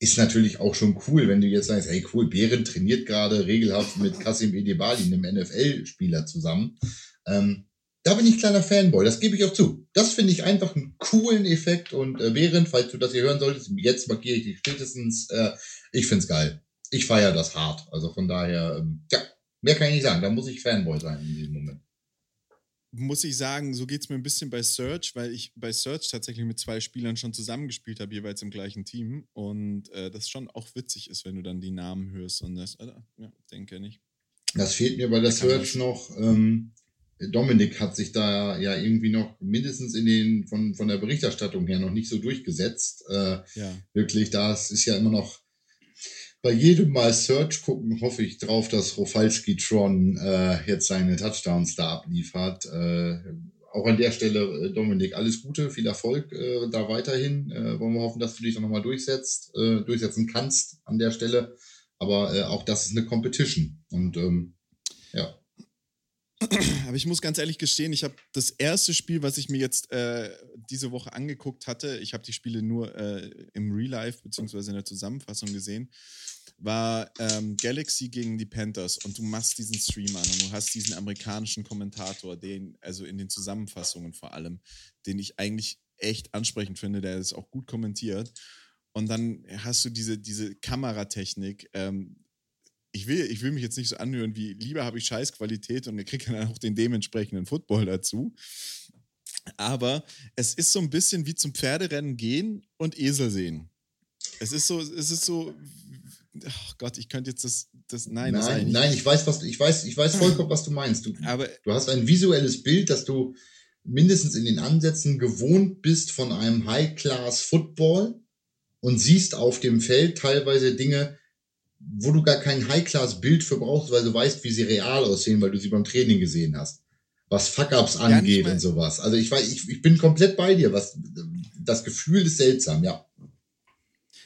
ist natürlich auch schon cool, wenn du jetzt sagst, hey cool, Behrendt trainiert gerade regelhaft mit Kasim Edebali, einem NFL-Spieler zusammen. Ähm, da bin ich kleiner Fanboy, das gebe ich auch zu. Das finde ich einfach einen coolen Effekt und äh, Behrendt, falls du das hier hören solltest, jetzt markiere ich dich spätestens, äh, ich finde es geil. Ich feiere das hart. Also von daher, ähm, ja, mehr kann ich nicht sagen, da muss ich Fanboy sein in diesem Moment muss ich sagen, so geht es mir ein bisschen bei Search, weil ich bei Search tatsächlich mit zwei Spielern schon zusammengespielt habe, jeweils im gleichen Team. Und äh, das schon auch witzig ist, wenn du dann die Namen hörst und das, äh, ja, denke nicht. Das fehlt mir bei der Search noch. Ähm, Dominik hat sich da ja irgendwie noch mindestens in den von, von der Berichterstattung her noch nicht so durchgesetzt. Äh, ja. Wirklich, das ist ja immer noch bei jedem Mal Search gucken hoffe ich drauf, dass Rofalski Tron äh, jetzt seine Touchdowns da abliefert. Äh, auch an der Stelle, äh, Dominik, alles Gute, viel Erfolg äh, da weiterhin. Äh, wollen wir hoffen, dass du dich auch nochmal durchsetzt, äh, durchsetzen kannst an der Stelle. Aber äh, auch das ist eine Competition. Und ähm. Aber ich muss ganz ehrlich gestehen, ich habe das erste Spiel, was ich mir jetzt äh, diese Woche angeguckt hatte, ich habe die Spiele nur äh, im Real Life beziehungsweise in der Zusammenfassung gesehen, war ähm, Galaxy gegen die Panthers und du machst diesen Stream an und du hast diesen amerikanischen Kommentator, den, also in den Zusammenfassungen vor allem, den ich eigentlich echt ansprechend finde, der ist auch gut kommentiert. Und dann hast du diese, diese Kameratechnik, ähm, ich will, ich will mich jetzt nicht so anhören wie, lieber habe ich Scheißqualität und ihr kriegt dann auch den dementsprechenden Football dazu. Aber es ist so ein bisschen wie zum Pferderennen gehen und Esel sehen. Es ist so, es ist so, ach Gott, ich könnte jetzt das, das nein, nein, das nein, ich weiß, was, ich weiß, ich weiß vollkommen, was du meinst. Du, Aber, du hast ein visuelles Bild, dass du mindestens in den Ansätzen gewohnt bist von einem High-Class-Football und siehst auf dem Feld teilweise Dinge, wo du gar kein High-Class-Bild für brauchst, weil du weißt, wie sie real aussehen, weil du sie beim Training gesehen hast. Was Fuck-Ups angeht und sowas. Also ich, weiß, ich, ich bin komplett bei dir. Was, das Gefühl ist seltsam, ja.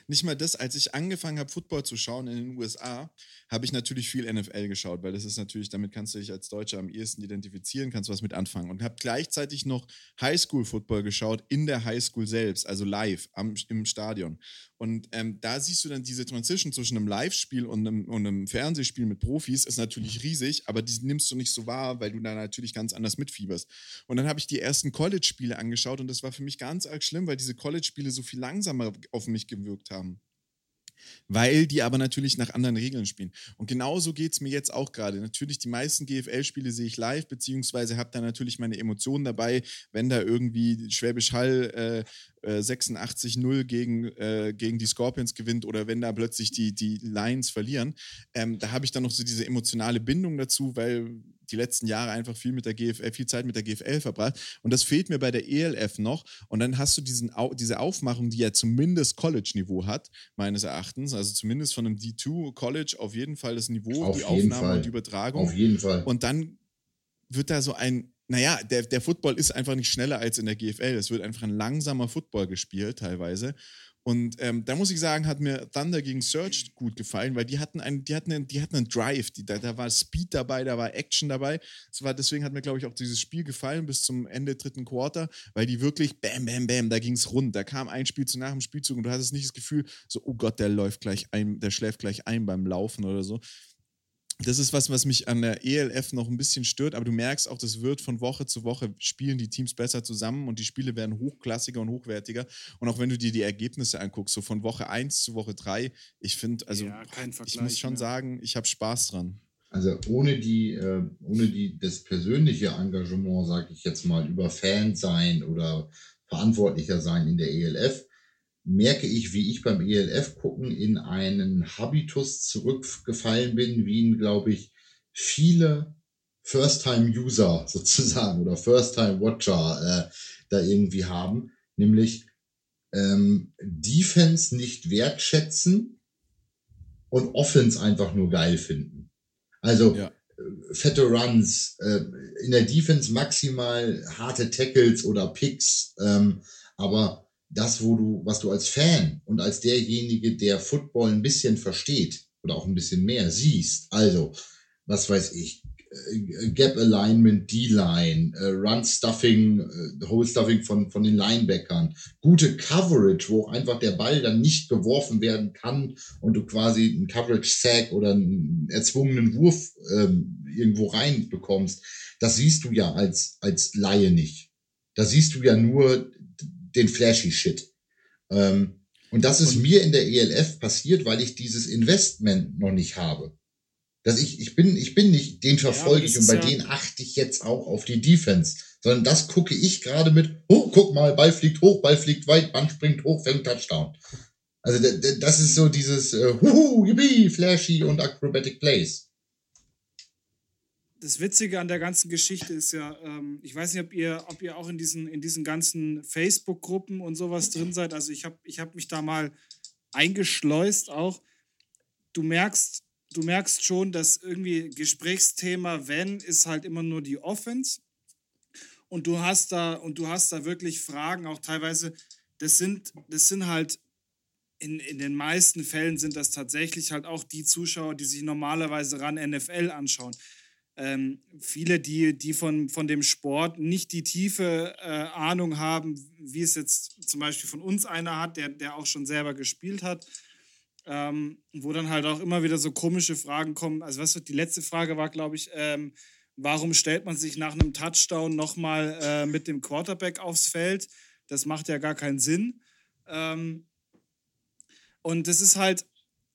Nicht mal das, als ich angefangen habe, Football zu schauen in den USA, habe ich natürlich viel NFL geschaut, weil das ist natürlich, damit kannst du dich als Deutscher am ehesten identifizieren, kannst was mit anfangen. Und habe gleichzeitig noch Highschool-Football geschaut, in der Highschool selbst, also live am, im Stadion. Und ähm, da siehst du dann diese Transition zwischen einem Live-Spiel und einem, und einem Fernsehspiel mit Profis, ist natürlich riesig, aber die nimmst du nicht so wahr, weil du da natürlich ganz anders mitfieberst. Und dann habe ich die ersten College-Spiele angeschaut und das war für mich ganz arg schlimm, weil diese College-Spiele so viel langsamer auf mich gewirkt haben weil die aber natürlich nach anderen Regeln spielen. Und genauso geht es mir jetzt auch gerade. Natürlich, die meisten GFL-Spiele sehe ich live, beziehungsweise habe da natürlich meine Emotionen dabei, wenn da irgendwie Schwäbisch Hall äh, äh, 86-0 gegen, äh, gegen die Scorpions gewinnt oder wenn da plötzlich die, die Lions verlieren. Ähm, da habe ich dann noch so diese emotionale Bindung dazu, weil die letzten Jahre einfach viel mit der GFL, viel Zeit mit der GFL verbracht. Und das fehlt mir bei der ELF noch. Und dann hast du diesen, diese Aufmachung, die ja zumindest College-Niveau hat, meines Erachtens. Also zumindest von einem D2 College auf jeden Fall das Niveau, auf die Aufnahme Fall. und die Übertragung. Auf jeden Fall. Und dann wird da so ein, naja, der, der Football ist einfach nicht schneller als in der GFL. Es wird einfach ein langsamer Football gespielt teilweise. Und ähm, da muss ich sagen, hat mir Thunder gegen Surge gut gefallen, weil die hatten einen, die hatten einen, die hatten einen Drive, die, da, da war Speed dabei, da war Action dabei. Das war, deswegen hat mir, glaube ich, auch dieses Spiel gefallen bis zum Ende dritten Quarter, weil die wirklich bam, bam, bam, da ging es rund. Da kam ein Spielzug nach dem Spielzug und du hattest nicht das Gefühl, so, oh Gott, der läuft gleich ein, der schläft gleich ein beim Laufen oder so das ist was, was mich an der ELF noch ein bisschen stört, aber du merkst auch, das wird von Woche zu Woche spielen die Teams besser zusammen und die Spiele werden hochklassiger und hochwertiger. Und auch wenn du dir die Ergebnisse anguckst, so von Woche 1 zu Woche 3, ich finde, also ja, ich muss schon mehr. sagen, ich habe Spaß dran. Also ohne die, äh, ohne die, das persönliche Engagement, sage ich jetzt mal, über Fan sein oder Verantwortlicher sein in der ELF, merke ich, wie ich beim ELF gucken in einen Habitus zurückgefallen bin, wie ihn, glaube ich, viele First-Time-User sozusagen oder First-Time-Watcher äh, da irgendwie haben, nämlich ähm, Defense nicht wertschätzen und Offense einfach nur geil finden. Also ja. Äh, fette Runs, äh, in der Defense maximal harte Tackles oder Picks, ähm, aber das, wo du, was du als Fan und als derjenige, der Football ein bisschen versteht oder auch ein bisschen mehr siehst, also, was weiß ich, äh, Gap Alignment, D-Line, äh, Run Stuffing, äh, Hole Stuffing von, von den Linebackern, gute Coverage, wo einfach der Ball dann nicht geworfen werden kann und du quasi einen Coverage Sack oder einen erzwungenen Wurf ähm, irgendwo rein bekommst. Das siehst du ja als, als Laie nicht. Da siehst du ja nur den flashy Shit. Ähm, und das ist und mir in der ELF passiert, weil ich dieses Investment noch nicht habe. Dass ich, ich bin, ich bin nicht, den verfolge ja, ich und bei ja denen achte ich jetzt auch auf die Defense, sondern das gucke ich gerade mit, oh, guck mal, Ball fliegt hoch, Ball fliegt weit, Band springt hoch, fängt Touchdown. Also das ist so dieses, äh, huhu, yippie, flashy und acrobatic plays das Witzige an der ganzen Geschichte ist ja, ähm, ich weiß nicht, ob ihr, ob ihr auch in diesen, in diesen ganzen Facebook-Gruppen und sowas drin seid. Also ich habe ich hab mich da mal eingeschleust auch. Du merkst, du merkst schon, dass irgendwie Gesprächsthema, wenn, ist halt immer nur die Offense. und du hast da und du hast da wirklich Fragen, auch teilweise, das sind, das sind halt in, in den meisten Fällen sind das tatsächlich halt auch die Zuschauer, die sich normalerweise ran NFL anschauen. Ähm, viele, die, die von, von dem Sport nicht die tiefe äh, Ahnung haben, wie es jetzt zum Beispiel von uns einer hat, der, der auch schon selber gespielt hat, ähm, wo dann halt auch immer wieder so komische Fragen kommen. Also, was die letzte Frage war, glaube ich, ähm, warum stellt man sich nach einem Touchdown nochmal äh, mit dem Quarterback aufs Feld? Das macht ja gar keinen Sinn. Ähm, und das ist halt,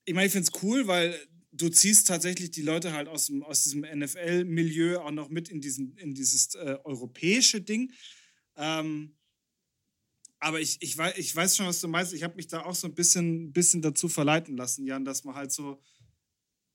ich meine, ich finde es cool, weil du ziehst tatsächlich die Leute halt aus, dem, aus diesem NFL-Milieu auch noch mit in, diesen, in dieses äh, europäische Ding. Ähm, aber ich, ich, weiß, ich weiß schon, was du meinst. Ich habe mich da auch so ein bisschen, bisschen dazu verleiten lassen, Jan, dass man halt so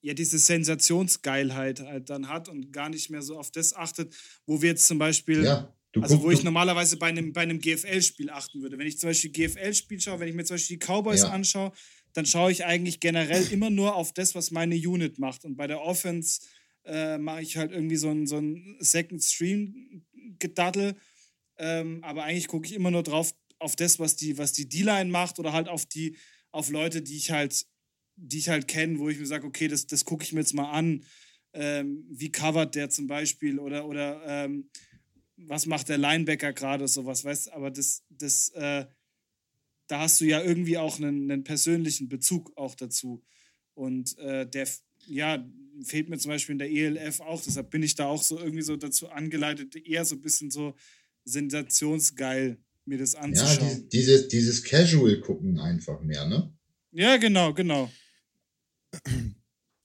ja diese Sensationsgeilheit halt dann hat und gar nicht mehr so auf das achtet, wo wir jetzt zum Beispiel, ja, also wo ich normalerweise bei einem, bei einem GFL-Spiel achten würde. Wenn ich zum Beispiel GFL-Spiel schaue, wenn ich mir zum Beispiel die Cowboys ja. anschaue, dann schaue ich eigentlich generell immer nur auf das, was meine Unit macht. Und bei der Offense äh, mache ich halt irgendwie so ein, so ein Second Stream-Gedaddel. Ähm, aber eigentlich gucke ich immer nur drauf, auf das, was die, was die D-Line macht oder halt auf die, auf Leute, die ich halt die ich halt kenne, wo ich mir sage, okay, das, das gucke ich mir jetzt mal an. Ähm, wie covert der zum Beispiel oder, oder ähm, was macht der Linebacker gerade, sowas, weißt aber das, das, äh, da hast du ja irgendwie auch einen, einen persönlichen Bezug auch dazu. Und äh, der, ja, fehlt mir zum Beispiel in der ELF auch, deshalb bin ich da auch so irgendwie so dazu angeleitet, eher so ein bisschen so sensationsgeil mir das anzuschauen. Ja, dieses, dieses Casual-Gucken einfach mehr, ne? Ja, genau, genau.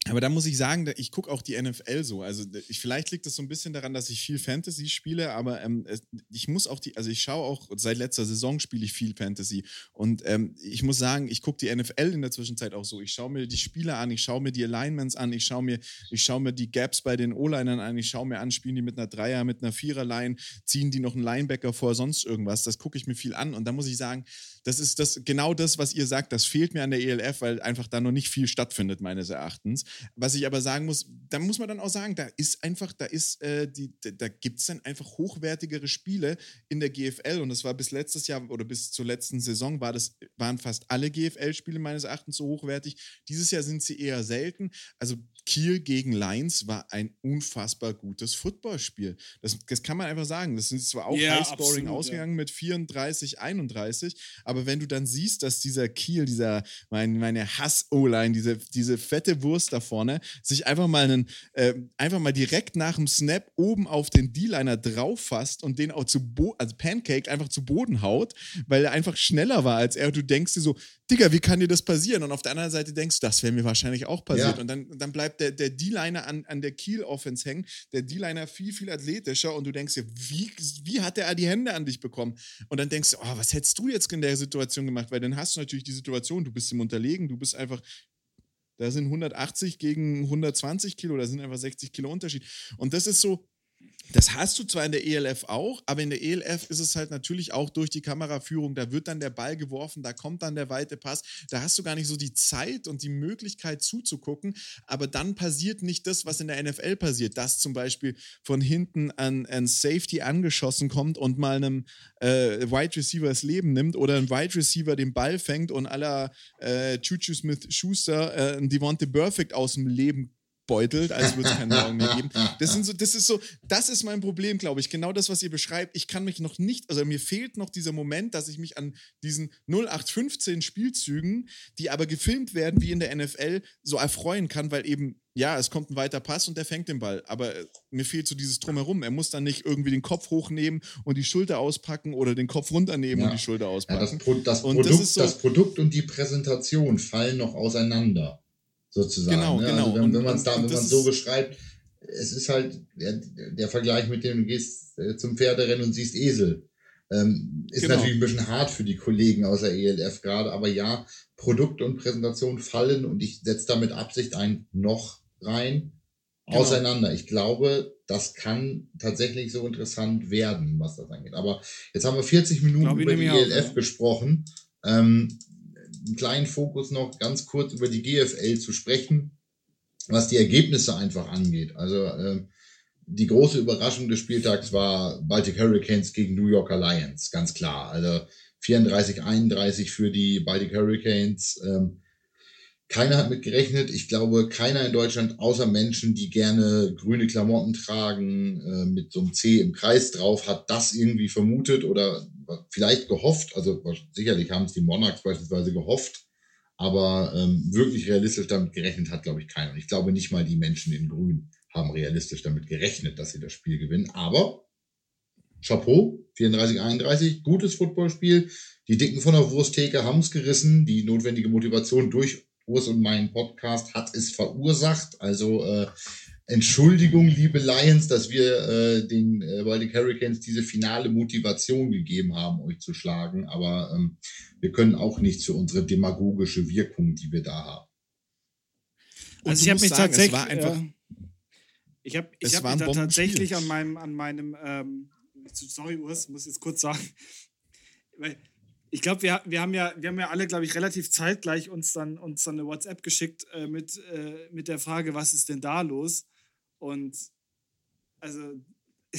Aber da muss ich sagen, ich gucke auch die NFL so. Also ich, vielleicht liegt das so ein bisschen daran, dass ich viel Fantasy spiele, aber ähm, ich muss auch die, also ich schaue auch, seit letzter Saison spiele ich viel Fantasy. Und ähm, ich muss sagen, ich gucke die NFL in der Zwischenzeit auch so. Ich schaue mir die Spieler an, ich schaue mir die Alignments an, ich schaue mir, ich schaue mir die Gaps bei den O-Linern an, ich schaue mir an, spielen die mit einer Dreier, mit einer Vierer-Line, ziehen die noch einen Linebacker vor, sonst irgendwas. Das gucke ich mir viel an. Und da muss ich sagen, das ist das, genau das, was ihr sagt, das fehlt mir an der ELF, weil einfach da noch nicht viel stattfindet, meines Erachtens. Was ich aber sagen muss, da muss man dann auch sagen, da ist einfach, da ist, äh, die, da gibt es dann einfach hochwertigere Spiele in der GFL und das war bis letztes Jahr oder bis zur letzten Saison war das, waren fast alle GFL-Spiele meines Erachtens so hochwertig. Dieses Jahr sind sie eher selten. Also Kiel gegen Lions war ein unfassbar gutes Footballspiel. Das, das kann man einfach sagen. Das sind zwar auch ja, Highscoring ausgegangen ja. mit 34, 31, aber wenn du dann siehst, dass dieser Kiel, dieser, mein, meine Hass-O-Line, diese, diese fette Wurst da vorne, sich einfach mal einen, äh, einfach mal direkt nach dem Snap oben auf den D-Liner drauf fasst und den auch zu Bo also Pancake einfach zu Boden haut, weil er einfach schneller war als er. Und du denkst dir so, Digga, wie kann dir das passieren? Und auf der anderen Seite denkst du, das wäre mir wahrscheinlich auch passiert. Ja. Und dann, dann bleibt der, der D-Liner an, an der Kiel-Offense hängen, der D-Liner viel, viel athletischer und du denkst dir, wie, wie hat er die Hände an dich bekommen? Und dann denkst du, oh, was hättest du jetzt in der Situation gemacht? Weil dann hast du natürlich die Situation, du bist im Unterlegen, du bist einfach da sind 180 gegen 120 Kilo, da sind einfach 60 Kilo Unterschied. Und das ist so, das hast du zwar in der ELF auch, aber in der ELF ist es halt natürlich auch durch die Kameraführung, da wird dann der Ball geworfen, da kommt dann der weite Pass, da hast du gar nicht so die Zeit und die Möglichkeit zuzugucken, aber dann passiert nicht das, was in der NFL passiert, dass zum Beispiel von hinten ein, ein Safety angeschossen kommt und mal einem äh, Wide Receiver das Leben nimmt oder ein Wide Receiver den Ball fängt und aller äh, Juju Smith-Schuster äh, ein Devontae Perfect aus dem Leben beutelt, als würde es keinen Morgen mehr geben. Das, sind so, das ist so, das ist mein Problem, glaube ich. Genau das, was ihr beschreibt. Ich kann mich noch nicht, also mir fehlt noch dieser Moment, dass ich mich an diesen 0815 Spielzügen, die aber gefilmt werden wie in der NFL, so erfreuen kann, weil eben, ja, es kommt ein weiter Pass und der fängt den Ball. Aber äh, mir fehlt so dieses Drumherum. Er muss dann nicht irgendwie den Kopf hochnehmen und die Schulter auspacken oder den Kopf runternehmen ja. und die Schulter auspacken. Ja, das, Pro das, Produkt, das, so, das Produkt und die Präsentation fallen noch auseinander sozusagen. Genau, ne? genau. Also wenn, wenn man es da, wenn man so beschreibt, es ist halt der, der, Vergleich mit dem, du gehst äh, zum Pferderennen und siehst Esel. Ähm, ist genau. natürlich ein bisschen hart für die Kollegen aus der ELF gerade, aber ja, Produkt und Präsentation fallen und ich setze da mit Absicht ein noch rein genau. auseinander. Ich glaube, das kann tatsächlich so interessant werden, was das angeht. Aber jetzt haben wir 40 Minuten über die ELF auch, ja. gesprochen. Ähm, einen kleinen Fokus noch ganz kurz über die GFL zu sprechen, was die Ergebnisse einfach angeht. Also äh, die große Überraschung des Spieltags war Baltic Hurricanes gegen New Yorker Lions, ganz klar. Also 34, 31 für die Baltic Hurricanes. Ähm, keiner hat mit gerechnet. Ich glaube, keiner in Deutschland, außer Menschen, die gerne grüne Klamotten tragen, äh, mit so einem C im Kreis drauf, hat das irgendwie vermutet oder vielleicht gehofft. Also sicherlich haben es die Monarchs beispielsweise gehofft, aber ähm, wirklich realistisch damit gerechnet hat, glaube ich, keiner. Ich glaube nicht mal die Menschen in Grün haben realistisch damit gerechnet, dass sie das Spiel gewinnen. Aber Chapeau, 34, 31, gutes Footballspiel. Die Dicken von der Wursttheke haben es gerissen. Die notwendige Motivation durch Urs und meinen Podcast hat es verursacht. Also äh, Entschuldigung, liebe Lions, dass wir äh, den äh, Baltic Hurricanes diese finale Motivation gegeben haben, euch zu schlagen. Aber ähm, wir können auch nichts für unsere demagogische Wirkung, die wir da haben. Und also ich habe mich sagen, tatsächlich, war einfach, äh, ich habe ich hab mich da tatsächlich an meinem, an meinem, ähm, sorry Urs, muss ich jetzt kurz sagen, weil ich glaube, wir, wir, haben ja, wir haben ja alle, glaube ich, relativ zeitgleich uns dann, uns dann eine WhatsApp geschickt äh, mit, äh, mit der Frage, was ist denn da los? Und also,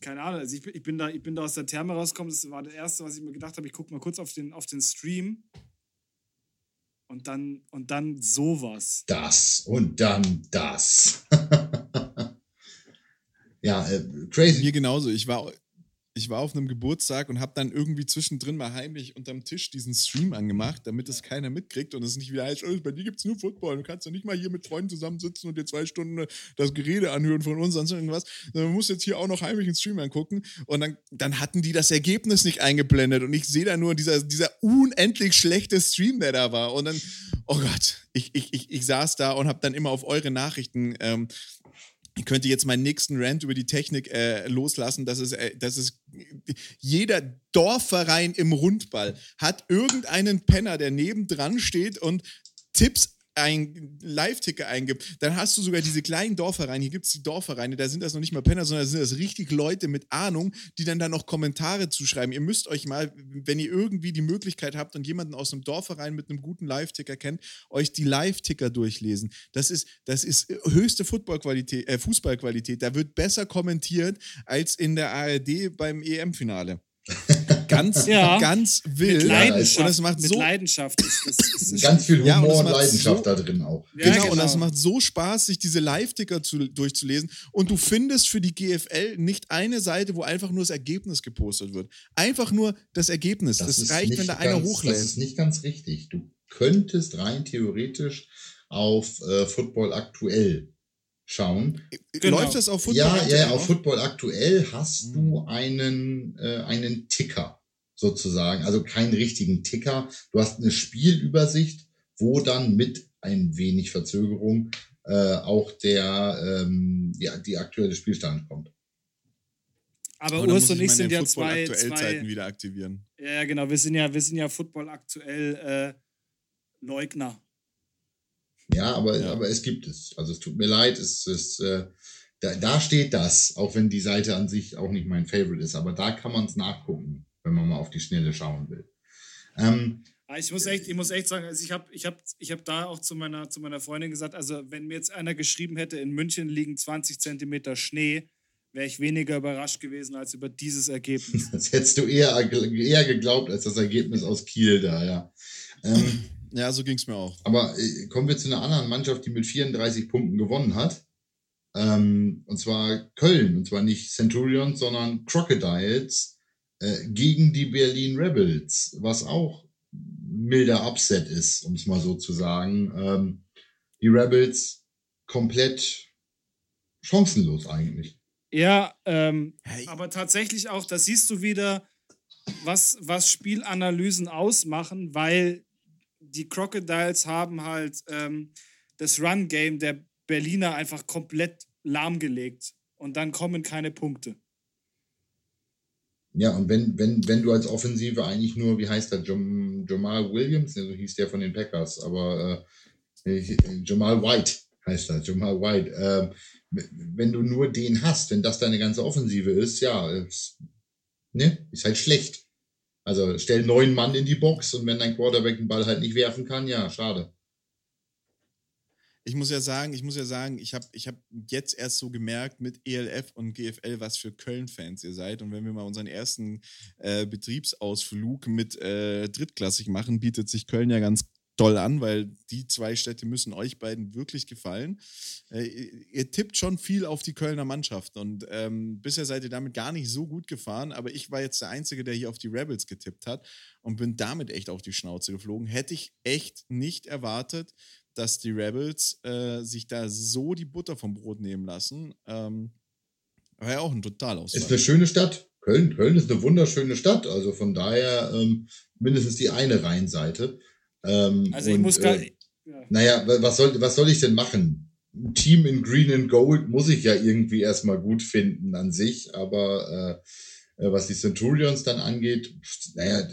keine Ahnung, also ich, ich, bin da, ich bin da aus der Therme rausgekommen. Das war das Erste, was ich mir gedacht habe. Ich gucke mal kurz auf den, auf den Stream. Und dann, und dann sowas. Das und dann das. ja, äh, crazy. Mir genauso. Ich war, ich war auf einem Geburtstag und habe dann irgendwie zwischendrin mal heimlich unterm Tisch diesen Stream angemacht, damit es keiner mitkriegt und es nicht wieder heißt, oh, bei dir gibt es nur Football. Du kannst ja nicht mal hier mit Freunden zusammensitzen und dir zwei Stunden das Gerede anhören von uns, sonst irgendwas. Man muss jetzt hier auch noch heimlich einen Stream angucken. Und dann, dann hatten die das Ergebnis nicht eingeblendet und ich sehe da nur dieser, dieser unendlich schlechte Stream, der da war. Und dann, oh Gott, ich, ich, ich, ich saß da und habe dann immer auf eure Nachrichten ähm, ich könnte jetzt meinen nächsten Rant über die Technik äh, loslassen, dass es, äh, dass es jeder Dorfverein im Rundball hat irgendeinen Penner, der nebendran steht und Tipps ein Live-Ticker eingibt, dann hast du sogar diese kleinen Dorfvereine, hier gibt es die Dorfvereine, da sind das noch nicht mal Penner, sondern da sind das richtig Leute mit Ahnung, die dann da noch Kommentare zuschreiben. Ihr müsst euch mal, wenn ihr irgendwie die Möglichkeit habt und jemanden aus einem Dorfverein mit einem guten Live-Ticker kennt, euch die Live-Ticker durchlesen. Das ist, das ist höchste Footballqualität, äh, Fußballqualität. Da wird besser kommentiert als in der ARD beim EM-Finale. ganz, ja. ganz wild. Mit Leidenschaft. Und das macht so, mit Leidenschaft. Ist, ist, ist ganz viel Humor ja, und, und Leidenschaft so, da drin auch. Ja, genau, genau, und das macht so Spaß, sich diese Live-Ticker durchzulesen. Und du findest für die GFL nicht eine Seite, wo einfach nur das Ergebnis gepostet wird. Einfach nur das Ergebnis. Das, das reicht, wenn da ganz, einer hochlädt. Das ist nicht ganz richtig. Du könntest rein theoretisch auf äh, Football aktuell schauen. Genau. Läuft das auf Football ja, aktuell? Ja, auf Football aktuell hast mhm. du einen, äh, einen Ticker sozusagen, also keinen richtigen Ticker. Du hast eine Spielübersicht, wo dann mit ein wenig Verzögerung äh, auch der ähm, ja, die aktuelle Spielstand kommt. Aber Oder Urs und ich sind ja zwei, zwei wieder aktivieren. Ja, genau. Wir sind ja, wir sind ja Football aktuell äh, Leugner. Ja, aber, ja. aber es gibt es. Also es tut mir leid, es ist, äh, da, da steht das, auch wenn die Seite an sich auch nicht mein Favorite ist, aber da kann man es nachgucken, wenn man mal auf die Schnelle schauen will. Ähm, ah, ich muss echt, ich muss echt sagen, also ich habe ich hab, ich hab da auch zu meiner, zu meiner Freundin gesagt, also wenn mir jetzt einer geschrieben hätte, in München liegen 20 Zentimeter Schnee, wäre ich weniger überrascht gewesen als über dieses Ergebnis. Das hättest du eher, eher geglaubt als das Ergebnis aus Kiel da, ja. Ähm, ja, so ging es mir auch. Aber äh, kommen wir zu einer anderen Mannschaft, die mit 34 Punkten gewonnen hat. Ähm, und zwar Köln. Und zwar nicht Centurions, sondern Crocodiles äh, gegen die Berlin Rebels, was auch milder Upset ist, um es mal so zu sagen. Ähm, die Rebels komplett chancenlos eigentlich. Ja, ähm, hey. aber tatsächlich auch, da siehst du wieder, was, was Spielanalysen ausmachen, weil die Crocodiles haben halt ähm, das Run-Game der Berliner einfach komplett lahmgelegt. Und dann kommen keine Punkte. Ja, und wenn, wenn, wenn du als Offensive eigentlich nur, wie heißt der, Jam, Jamal Williams, so hieß der von den Packers, aber äh, Jamal White heißt er, Jamal White. Äh, wenn du nur den hast, wenn das deine ganze Offensive ist, ja, ist, ne, ist halt schlecht. Also stell neun Mann in die Box und wenn dein Quarterback den Ball halt nicht werfen kann, ja, schade. Ich muss ja sagen, ich muss ja sagen, ich habe ich hab jetzt erst so gemerkt mit ELF und GFL, was für Köln-Fans ihr seid. Und wenn wir mal unseren ersten äh, Betriebsausflug mit äh, Drittklassig machen, bietet sich Köln ja ganz doll an, weil die zwei Städte müssen euch beiden wirklich gefallen. Äh, ihr tippt schon viel auf die Kölner Mannschaft und ähm, bisher seid ihr damit gar nicht so gut gefahren, aber ich war jetzt der Einzige, der hier auf die Rebels getippt hat und bin damit echt auf die Schnauze geflogen. Hätte ich echt nicht erwartet, dass die Rebels äh, sich da so die Butter vom Brot nehmen lassen. Ähm, war ja auch ein Totalausfall. Ist eine schöne Stadt. Köln, Köln ist eine wunderschöne Stadt. Also von daher ähm, mindestens die eine Rheinseite. Ähm, also ich und, muss gar äh, ja. Naja, was soll, was soll ich denn machen? Ein Team in Green and Gold muss ich ja irgendwie erstmal gut finden an sich, aber äh, äh was die Centurions dann angeht, naja,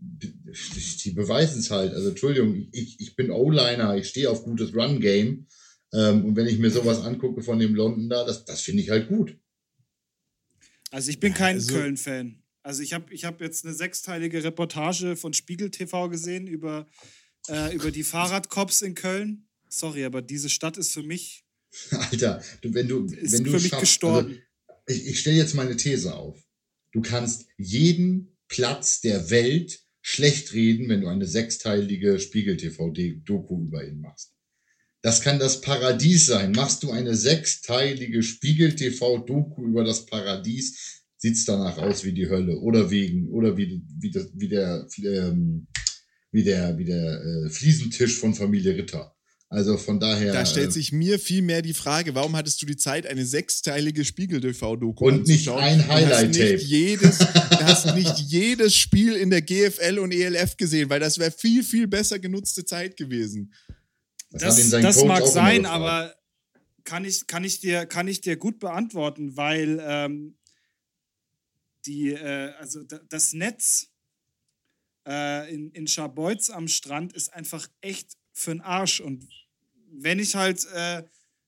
die beweisen es halt. Also Entschuldigung, ich, ich bin O-Liner, ich stehe auf gutes Run-Game. Ähm, und wenn ich mir sowas angucke von dem London da, das, das finde ich halt gut. Also ich bin kein also, Köln-Fan. Also ich habe ich hab jetzt eine sechsteilige Reportage von Spiegel TV gesehen über, äh, über die Fahrradcops in Köln. Sorry, aber diese Stadt ist für mich. Alter, du, wenn du. Ist wenn du für mich schaffst, gestorben. Also ich ich stelle jetzt mal eine These auf. Du kannst jeden Platz der Welt schlecht reden, wenn du eine sechsteilige Spiegel-TV-Doku über ihn machst. Das kann das Paradies sein. Machst du eine sechsteilige Spiegel-TV-Doku über das Paradies, sieht's danach aus wie die Hölle oder wegen oder wie wie, das, wie der ähm, wie der wie der äh, Fliesentisch von Familie Ritter. Also von daher. Da stellt äh, sich mir viel mehr die Frage, warum hattest du die Zeit, eine sechsteilige Spiegel-TV-Doku Und nicht ein Highlight-Tape. Du jedes, hast nicht jedes Spiel in der GFL und ELF gesehen, weil das wäre viel, viel besser genutzte Zeit gewesen. Das, das, das mag sein, aber kann ich, kann, ich dir, kann ich dir gut beantworten, weil ähm, die, äh, also das Netz äh, in, in Scharbeutz am Strand ist einfach echt für den Arsch. Und wenn ich halt, äh,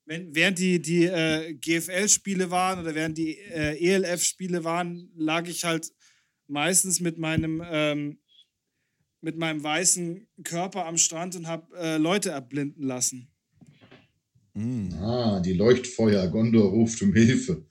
wenn, während die, die äh, GFL-Spiele waren oder während die äh, ELF-Spiele waren, lag ich halt meistens mit meinem, ähm, mit meinem weißen Körper am Strand und habe äh, Leute erblinden lassen. Mm. Ah, die Leuchtfeuer, Gondor ruft um Hilfe.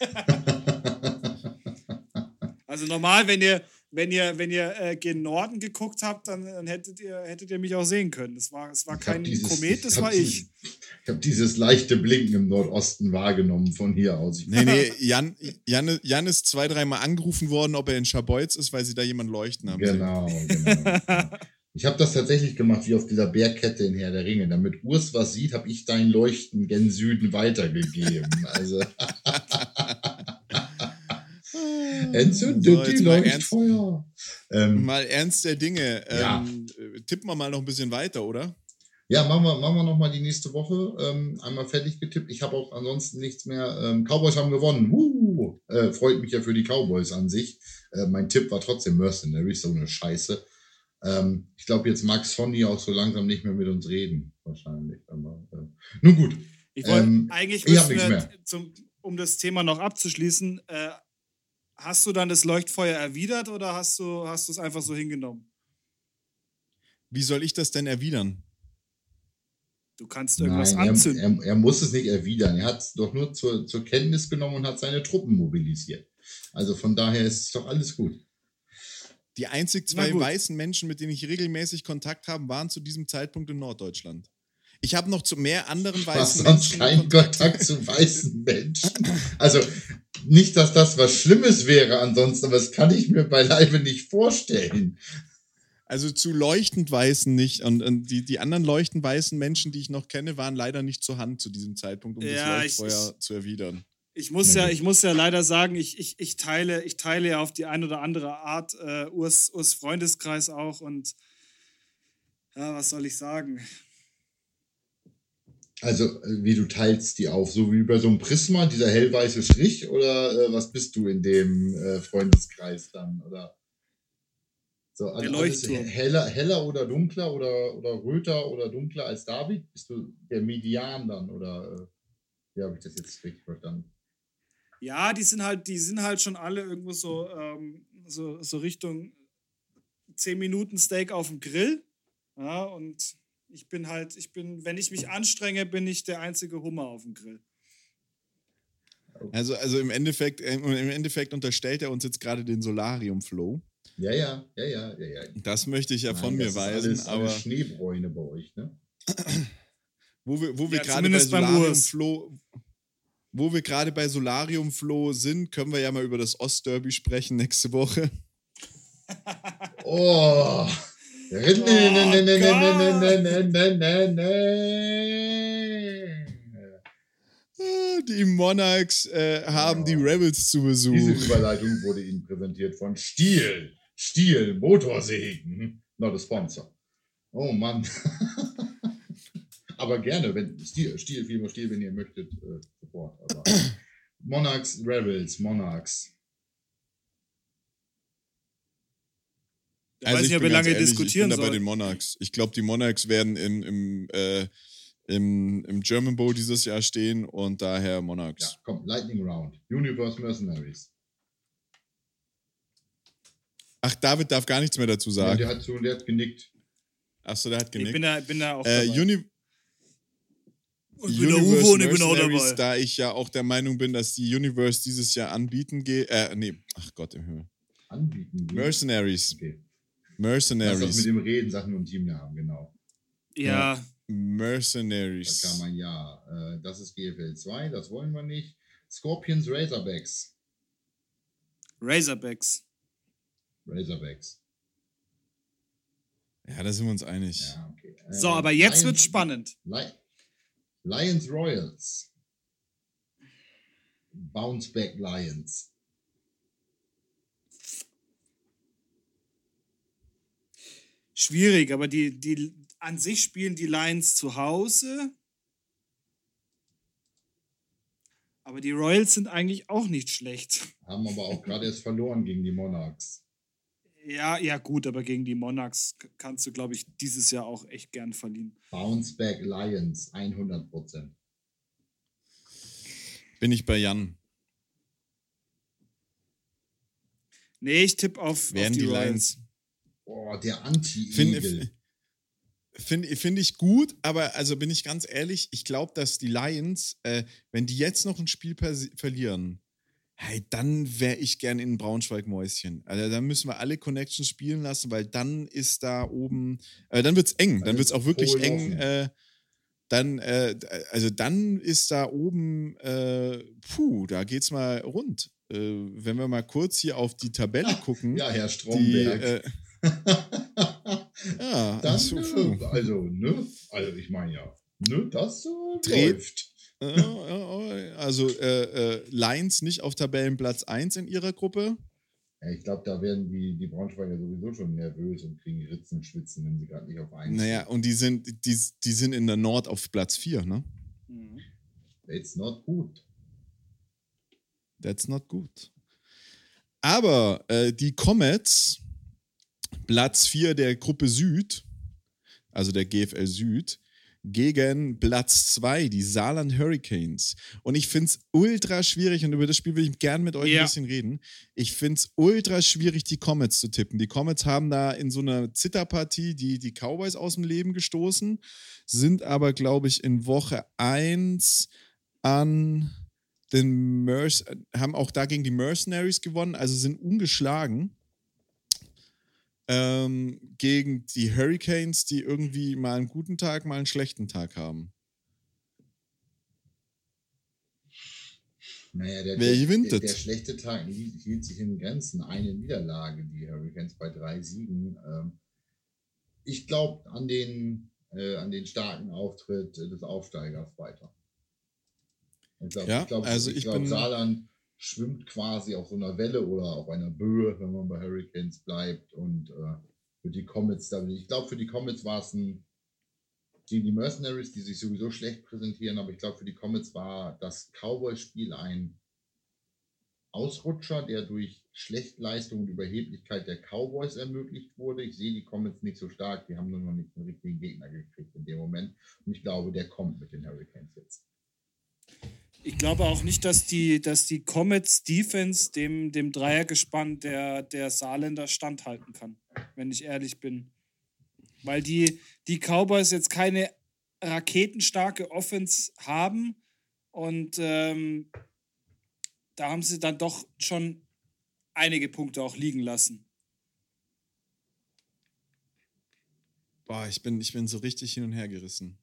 also normal, wenn ihr, wenn ihr, wenn ihr äh, gen Norden geguckt habt, dann, dann, hättet, ihr, hättet ihr mich auch sehen können. Das war, es war kein dieses, Komet, das war ich. ich habe dieses leichte Blinken im Nordosten wahrgenommen von hier aus. Nee, nee, Jan, Jan, Jan ist zwei, dreimal angerufen worden, ob er in Schabolz ist, weil sie da jemanden leuchten haben. Genau, genau. Ich habe das tatsächlich gemacht, wie auf dieser Bergkette in Herr der Ringe. Damit Urs was sieht, habe ich dein Leuchten gen Süden weitergegeben. Also. Entzündet so, die Leuchtfeuer. Ähm, mal ernst der Dinge. Ja. Ähm, tippen wir mal noch ein bisschen weiter, oder? Ja, machen wir, machen wir noch mal die nächste Woche. Ähm, einmal fertig getippt. Ich habe auch ansonsten nichts mehr. Ähm, Cowboys haben gewonnen. Uh, äh, freut mich ja für die Cowboys an sich. Äh, mein Tipp war trotzdem Mercenaries, so eine Scheiße. Ähm, ich glaube, jetzt mag Sonny auch so langsam nicht mehr mit uns reden. Wahrscheinlich. Aber, äh, nun gut. Ich wollte ähm, eigentlich, wir, zum, um das Thema noch abzuschließen, äh, Hast du dann das Leuchtfeuer erwidert oder hast du, hast du es einfach so hingenommen? Wie soll ich das denn erwidern? Du kannst irgendwas Nein, anzünden. Er, er, er, muss es nicht erwidern. Er hat es doch nur zur, zur Kenntnis genommen und hat seine Truppen mobilisiert. Also von daher ist es doch alles gut. Die einzig zwei weißen Menschen, mit denen ich regelmäßig Kontakt habe, waren zu diesem Zeitpunkt in Norddeutschland. Ich habe noch zu mehr anderen weißen Menschen. keinen Kontakt zu weißen Menschen. Also nicht, dass das was Schlimmes wäre ansonsten, aber das kann ich mir beileibe nicht vorstellen. Also zu leuchtend weißen nicht. Und, und, die, die anderen leuchtend weißen Menschen, die ich noch kenne, waren leider nicht zur Hand zu diesem Zeitpunkt, um ja, das Leuchtfeuer ich, zu erwidern. Ich muss ja, ich muss ja leider sagen, ich, ich, ich, teile, ich teile ja auf die eine oder andere Art äh, Urs, Urs Freundeskreis auch und ja, was soll ich sagen? Also, äh, wie du teilst die auf, so wie bei so einem Prisma, dieser hellweiße Strich, oder äh, was bist du in dem äh, Freundeskreis dann, oder? So, also alles heller, heller oder dunkler oder, oder röter oder dunkler als David? Bist du der Median dann, oder äh, wie habe ich das jetzt richtig verstanden? Ja, die sind halt, die sind halt schon alle irgendwo so, ähm, so, so Richtung 10 Minuten Steak auf dem Grill. Ja, und Ich bin halt, ich bin, wenn ich mich anstrenge, bin ich der einzige Hummer auf dem Grill. Also, also im Endeffekt, äh, im Endeffekt unterstellt er uns jetzt gerade den Solarium-Flow. Ja, ja, ja, ja, ja, ja. Das möchte ich ja Nein, von mir weisen. Alles, aber alles Schneebräune bei euch, ne? wo wir, wo wir ja, gerade bei Solarium-Flow, wo wir gerade bei Solarium Flow sind, können wir ja mal über das Ostderby sprechen nächste Woche. oh. Die Monarchs äh, haben die Rebels zu Besuch. Diese Überleitung wurde Ihnen präsentiert von Stiel. Stiel, Motorsägen. Not a sponsor. Oh Mann. Aber gerne, wenn Stiel, Stiel, viel mehr Stiel, wenn ihr möchtet, äh. Aber Monarchs, Rebels, Monarchs. Ich also weiß nicht, ob wir lange ehrlich, diskutieren Ich bin da bei den Monarchs. Ich glaube, die Monarchs werden in, im, äh, im, im German Bowl dieses Jahr stehen und daher Monarchs. Ja, komm, Lightning Round. Universe Mercenaries. Ach, David darf gar nichts mehr dazu sagen. Ja, der hat so, der hat genickt. Achso, der hat genickt. Ich bin da, bin da auch äh, dabei. Uni ich bin der Uwe und ich bin auch dabei. Da ich ja auch der Meinung bin, dass die Universe dieses Jahr anbieten geht. Äh, nee, ach Gott im Himmel. Anbieten geht. Mercenaries. Okay. Mercenaries. Das mit dem Reden, Sachen und Teamnamen, genau. Ja. ja. Mercenaries. Da kam ein Ja. Äh, das ist GFL 2, das wollen wir nicht. Scorpions Razorbacks. Razorbacks. Razorbacks. Ja, da sind wir uns einig. Ja, okay. äh, so, aber jetzt Lions, wird's spannend. Lions Royals. Bounceback Lions. Schwierig, aber die, die an sich spielen die Lions zu Hause. Aber die Royals sind eigentlich auch nicht schlecht. Haben aber auch gerade erst verloren gegen die Monarchs. Ja, ja, gut, aber gegen die Monarchs kannst du, glaube ich, dieses Jahr auch echt gern verlieren. Bounceback Lions, 100 Prozent. Bin ich bei Jan. Nee, ich tippe auf, Werden auf die, die Lions. Boah, der Anti-Egel. Finde find ich gut, aber also bin ich ganz ehrlich, ich glaube, dass die Lions, äh, wenn die jetzt noch ein Spiel verlieren, hey, dann wäre ich gern in Braunschweig-Mäuschen. Also dann müssen wir alle Connections spielen lassen, weil dann ist da oben, äh, dann wird es eng, dann wird es auch wirklich eng. Äh, dann, äh, also dann ist da oben, äh, puh, da geht's mal rund. Äh, wenn wir mal kurz hier auf die Tabelle gucken. Ja, Herr Stromberg. Die, äh, ja, dann, so, äh, also, ne? Also ich meine ja, ne, das läuft. Also äh, äh, Lions nicht auf Tabellenplatz 1 in ihrer Gruppe. Ja, ich glaube, da werden die, die Braunschweiger sowieso schon nervös und kriegen Ritzen, Schwitzen, wenn sie gerade nicht auf 1 Naja, und die sind, die, die sind in der Nord auf Platz 4, ne? Mhm. That's not good. That's not good. Aber äh, die Comets, Platz 4 der Gruppe Süd, also der GFL Süd, gegen Platz 2, die Saarland Hurricanes. Und ich finde es ultra schwierig, und über das Spiel will ich gerne mit euch ja. ein bisschen reden. Ich finde es ultra schwierig, die Comets zu tippen. Die Comets haben da in so einer Zitterpartie die, die Cowboys aus dem Leben gestoßen, sind aber, glaube ich, in Woche 1 an den Merc haben auch dagegen die Mercenaries gewonnen, also sind ungeschlagen ähm, gegen die Hurricanes, die irgendwie mal einen guten Tag, mal einen schlechten Tag haben. Naja, der, Wer gewinnt der, der, der schlechte Tag hielt sich in Grenzen. Eine Niederlage, die Hurricanes bei drei Siegen. Ähm, ich glaube an den, äh, an den starken Auftritt des Aufsteigers weiter. Ich glaube, ja, glaub, also ich, ich glaub, bin Saarland schwimmt quasi auf so einer Welle oder auf einer Böe, wenn man bei Hurricanes bleibt. Und äh, für die Comets, ich glaube, für die Comets war es ein gegen die Mercenaries, die sich sowieso schlecht präsentieren, aber ich glaube, für die Comets war das Cowboy-Spiel ein Ausrutscher, der durch Schlechtleistung und Überheblichkeit der Cowboys ermöglicht wurde. Ich sehe die Comets nicht so stark, die haben nur noch nicht einen richtigen Gegner gekriegt in dem Moment. Und ich glaube, der kommt mit den Hurricanes jetzt. Ich glaube auch nicht, dass die, dass die Comets Defense dem, dem Dreiergespann der, der Saarländer standhalten kann, wenn ich ehrlich bin. weil die, die Cowboys jetzt keine raketenstarke Offense haben und ähm, da haben sie dann doch schon einige Punkte auch liegen lassen. Boah, ich bin, ich bin so richtig hin und her gerissen.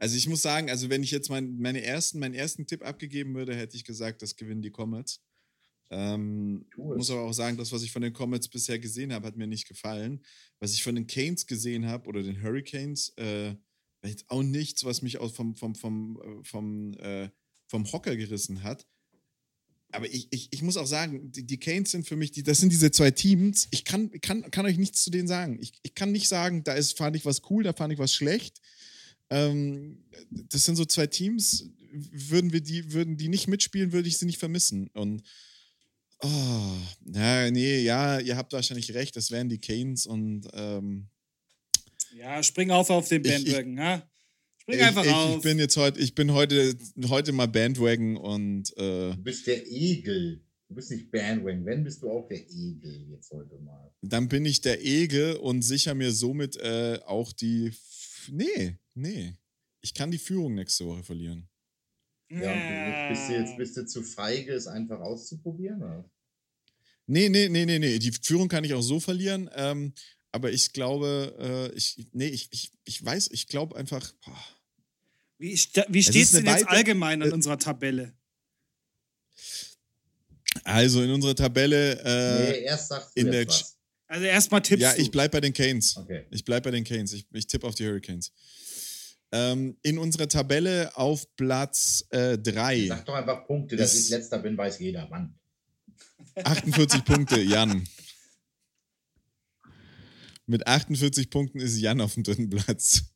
Also ich muss sagen, also wenn ich jetzt mein, meine ersten, meinen ersten Tipp abgegeben würde, hätte ich gesagt, das gewinnen die Comets. Ähm, muss aber auch sagen, das, was ich von den Comets bisher gesehen habe, hat mir nicht gefallen. Was ich von den Canes gesehen habe oder den Hurricanes, äh, jetzt auch nichts, was mich aus vom, vom, vom, äh, vom, äh, vom Hocker gerissen hat. Aber ich, ich, ich muss auch sagen, die, die Canes sind für mich, die, das sind diese zwei Teams. Ich kann, kann, kann euch nichts zu denen sagen. Ich, ich kann nicht sagen, da ist, fand ich was cool, da fand ich was schlecht. Ähm, das sind so zwei Teams. Würden wir die, würden die nicht mitspielen, würde ich sie nicht vermissen. Und oh, na, nee, ja, ihr habt wahrscheinlich recht, das wären die Canes und ähm, ja, spring auf auf den Bandwagon, ha? Spring ich, einfach ich, auf. Ich bin jetzt heute, ich bin heute, heute mal Bandwagon und äh, Du bist der Egel. Du bist nicht Bandwagon. Wenn bist du auch der Egel jetzt heute mal. dann bin ich der Egel und sicher mir somit äh, auch die. Nee, nee. Ich kann die Führung nächste Woche verlieren. Ja, und bist du jetzt bist du zu feige, es einfach auszuprobieren? Oder? Nee, nee, nee, nee, nee. Die Führung kann ich auch so verlieren. Ähm, aber ich glaube, äh, ich, nee, ich, ich, ich weiß, ich glaube einfach. Boah. Wie, sta- wie steht es denn jetzt weite- allgemein an äh, unserer Tabelle? Also in unserer Tabelle. Äh, nee, erst sagst du in jetzt der was. Also erstmal tippst ja, ich bleib bei den Canes. Okay. Ich bleib bei den Canes. Ich, ich tippe auf die Hurricanes. Ähm, in unserer Tabelle auf Platz 3. Sag doch einfach Punkte, dass Ist- ich letzter bin, weiß jeder. Mann. 48 Punkte, Jan. Mit 48 Punkten ist Jan auf dem dritten Platz.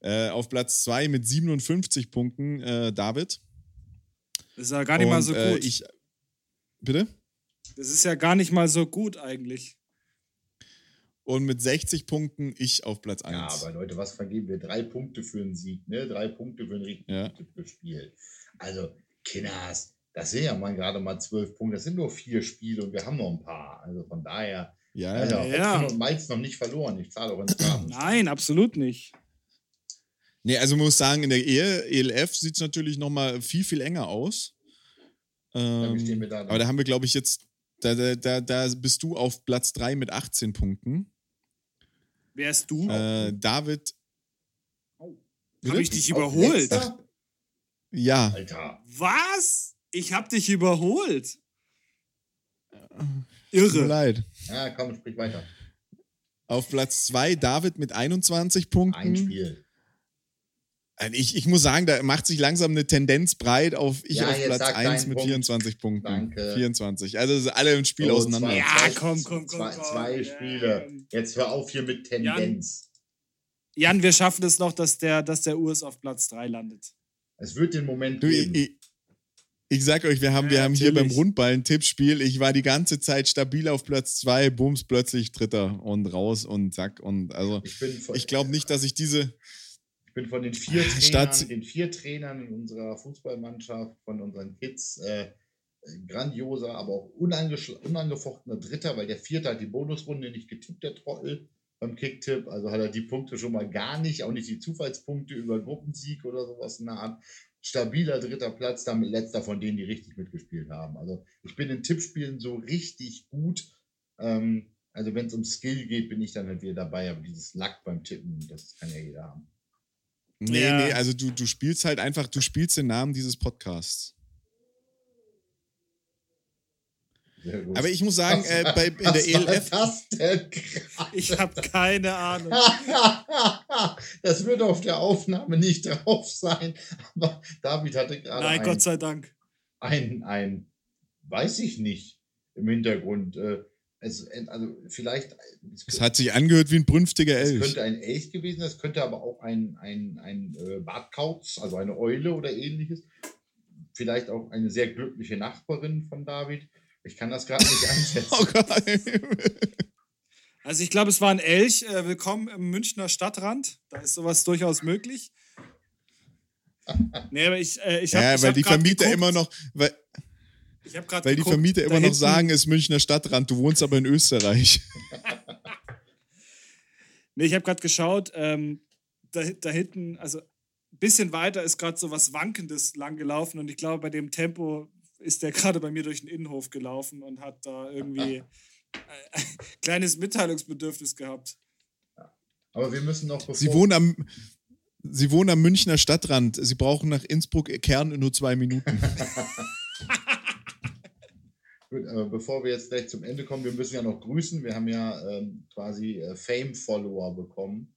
Äh, auf Platz 2 mit 57 Punkten äh, David. das ist ja gar nicht mal Und, so gut. Äh, ich, bitte? das ist ja gar nicht mal so gut eigentlich. Und mit 60 Punkten ich auf Platz 1. Ja, aber Leute, was vergeben wir? Drei Punkte für einen Sieg, ne? Drei Punkte für ein richtig Ja. gutes Spiel. Also, Kinders, das sind ja mal gerade mal zwölf Punkte. Das sind nur vier Spiele und wir haben noch ein paar. Also von daher, ja, also, ja. Und Malz noch nicht verloren. Ich zahle auch ins Graben. Nein, absolut nicht. Nee, also man muss sagen, in der Ehe, ELF sieht es natürlich nochmal viel, viel enger aus. Ähm, da dann? aber da haben wir, glaube ich, jetzt, da, da, da, da bist du auf Platz 3 mit 18 Punkten. Wärst du? Äh, David. Habe Bitte? ich dich überholt? letzter? Ja. Alter. Was? Ich habe dich überholt. Tut mir Irre. leid. Ja, komm, sprich weiter. Auf Platz 2 David mit 21 Punkten. Ein Spiel. Also Ich, ich muss sagen, da macht sich langsam eine Tendenz breit auf ich Ja, auf Platz sag 1 deinen mit Punkt. 24 Punkten. Danke. 24. Also sind alle im Spiel So, auseinander. zwei- Ja, komm, komm, komm, Zwei, komm. zwei Ja. Spiele. Jetzt hör auf hier mit Tendenz. Jan, wir schaffen es noch, dass der, dass der Urs auf Platz 3 landet. Es wird den Moment Du, ich, geben. ich, ich sag euch, wir haben, Ja, wir haben hier beim. Rundballen-Tippspiel, ich war die ganze Zeit stabil auf Platz 2, bums, plötzlich Dritter und raus und zack. Und also Ich ich glaube nicht, dass ich diese. Ich bin von den vier Trainern, Statt- den vier Trainern in unserer Fußballmannschaft, von unseren Kids, äh, grandioser, aber auch unangefochtener Dritter, weil der Vierte hat die Bonusrunde nicht getippt, der Trottel beim Kicktipp. Also hat er die Punkte schon mal gar nicht, auch nicht die Zufallspunkte über Gruppensieg oder sowas in der Art. Stabiler dritter Platz, damit letzter von denen, die richtig mitgespielt haben. Also ich bin in Tippspielen so richtig gut. Ähm, also wenn es um Skill geht, bin ich dann halt wieder dabei. Aber dieses Lack beim Tippen, das kann ja jeder haben. Nee, Ja. nee, also du, du spielst halt einfach, du spielst den Namen dieses Podcasts. Aber ich muss sagen, Was- äh, bei, in der was ELF. Das, denn gerade? Ich habe keine Ahnung. das wird auf der Aufnahme nicht drauf sein. Aber David hatte gerade Nein, ein, Gott sei Dank. ein, ein, weiß ich nicht, im Hintergrund. Äh, es, also vielleicht. Es hat sich angehört wie ein brünftiger Es Elch. könnte ein Elch gewesen sein, es könnte aber auch ein, ein, ein äh, Bartkauz, also eine Eule oder ähnliches. Vielleicht auch eine sehr glückliche Nachbarin von David. Ich kann das gerade nicht einschätzen. Oh Gott. Also ich glaube, es war ein Elch. Äh, willkommen im Münchner Stadtrand. Da ist sowas durchaus möglich. Nee, aber ich, äh, ich hab, Ja, ich weil die Vermieter geguckt, immer noch, weil, ich hab grad weil die geguckt, Vermieter da immer noch sagen, es ist Münchner Stadtrand, du wohnst aber in Österreich. Nee, ich habe gerade geschaut, ähm, da, da hinten, also ein bisschen weiter ist gerade so was Wankendes lang gelaufen und ich glaube, bei dem Tempo ist der gerade bei mir durch den Innenhof gelaufen und hat da irgendwie ein kleines Mitteilungsbedürfnis gehabt. Aber wir müssen noch. Sie wohnen am. Sie wohnen am Münchner Stadtrand. Sie brauchen nach Innsbruck Kern in nur zwei Minuten. Aber bevor wir jetzt gleich zum Ende kommen, wir müssen ja noch grüßen. Wir haben ja ähm, quasi äh, Fame-Follower bekommen.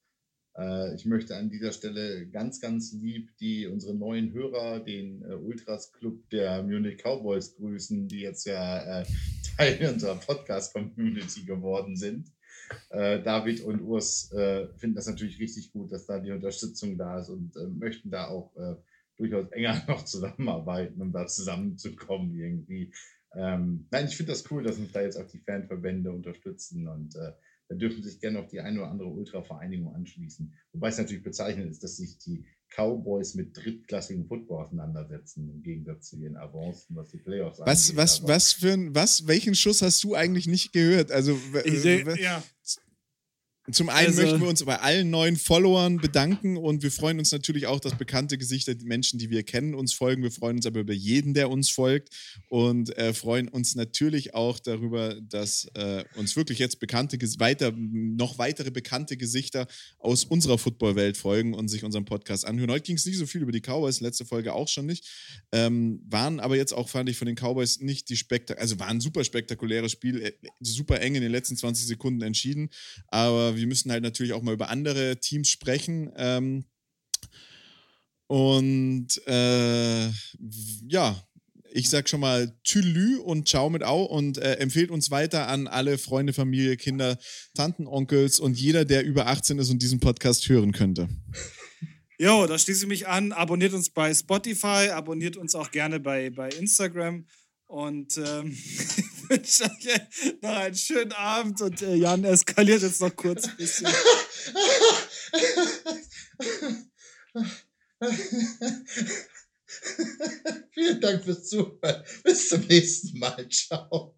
Äh, ich möchte an dieser Stelle ganz, ganz lieb die unsere neuen Hörer, den äh, Ultras Club der Munich Cowboys grüßen, die jetzt ja äh, Teil unserer Podcast-Community geworden sind. Äh, David und Urs äh, finden das natürlich richtig gut, dass da die Unterstützung da ist und möchten da auch durchaus enger noch zusammenarbeiten, um da zusammenzukommen irgendwie. Ähm, nein, ich finde das cool, dass uns da jetzt auch die Fanverbände unterstützen und äh, da dürfen sich gerne noch die eine oder andere Ultra-Vereinigung anschließen. Wobei es natürlich bezeichnend ist, dass sich die Cowboys mit drittklassigem Football auseinandersetzen, im Gegensatz zu ihren Avancen, was die Playoffs was, angeht. Was, was für ein, was, welchen Schuss hast du eigentlich nicht gehört? Also, ich, ja. Zum einen also, möchten wir uns bei allen neuen Followern bedanken und wir freuen uns natürlich auch, dass bekannte Gesichter, die Menschen, die wir kennen, uns folgen. Wir freuen uns aber über jeden, der uns folgt und äh, freuen uns natürlich auch darüber, dass äh, uns wirklich jetzt bekannte, weiter, noch weitere bekannte Gesichter aus unserer Footballwelt folgen und sich unseren Podcast anhören. Heute ging es nicht so viel über die Cowboys, letzte Folge auch schon nicht. Ähm, waren aber jetzt auch, fand ich, von den Cowboys nicht die spektakuläre, also war ein super spektakuläres Spiel, äh, super eng in den letzten 20 Sekunden entschieden, aber wir müssen halt natürlich auch mal über andere Teams sprechen. Ähm, und äh, ja, ich sag schon mal Tülü und Ciao mit Au und äh, empfehlt uns weiter an alle Freunde, Familie, Kinder, Tanten, Onkels und jeder, der über 18 ist und diesen Podcast hören könnte. Jo, da schließe ich mich an. Abonniert uns bei Spotify, abonniert uns auch gerne bei, bei Instagram. Und ähm, wünsche euch noch einen schönen Abend und äh, Jan eskaliert jetzt noch kurz ein bisschen. Vielen Dank fürs Zuhören. Bis zum nächsten Mal. Ciao.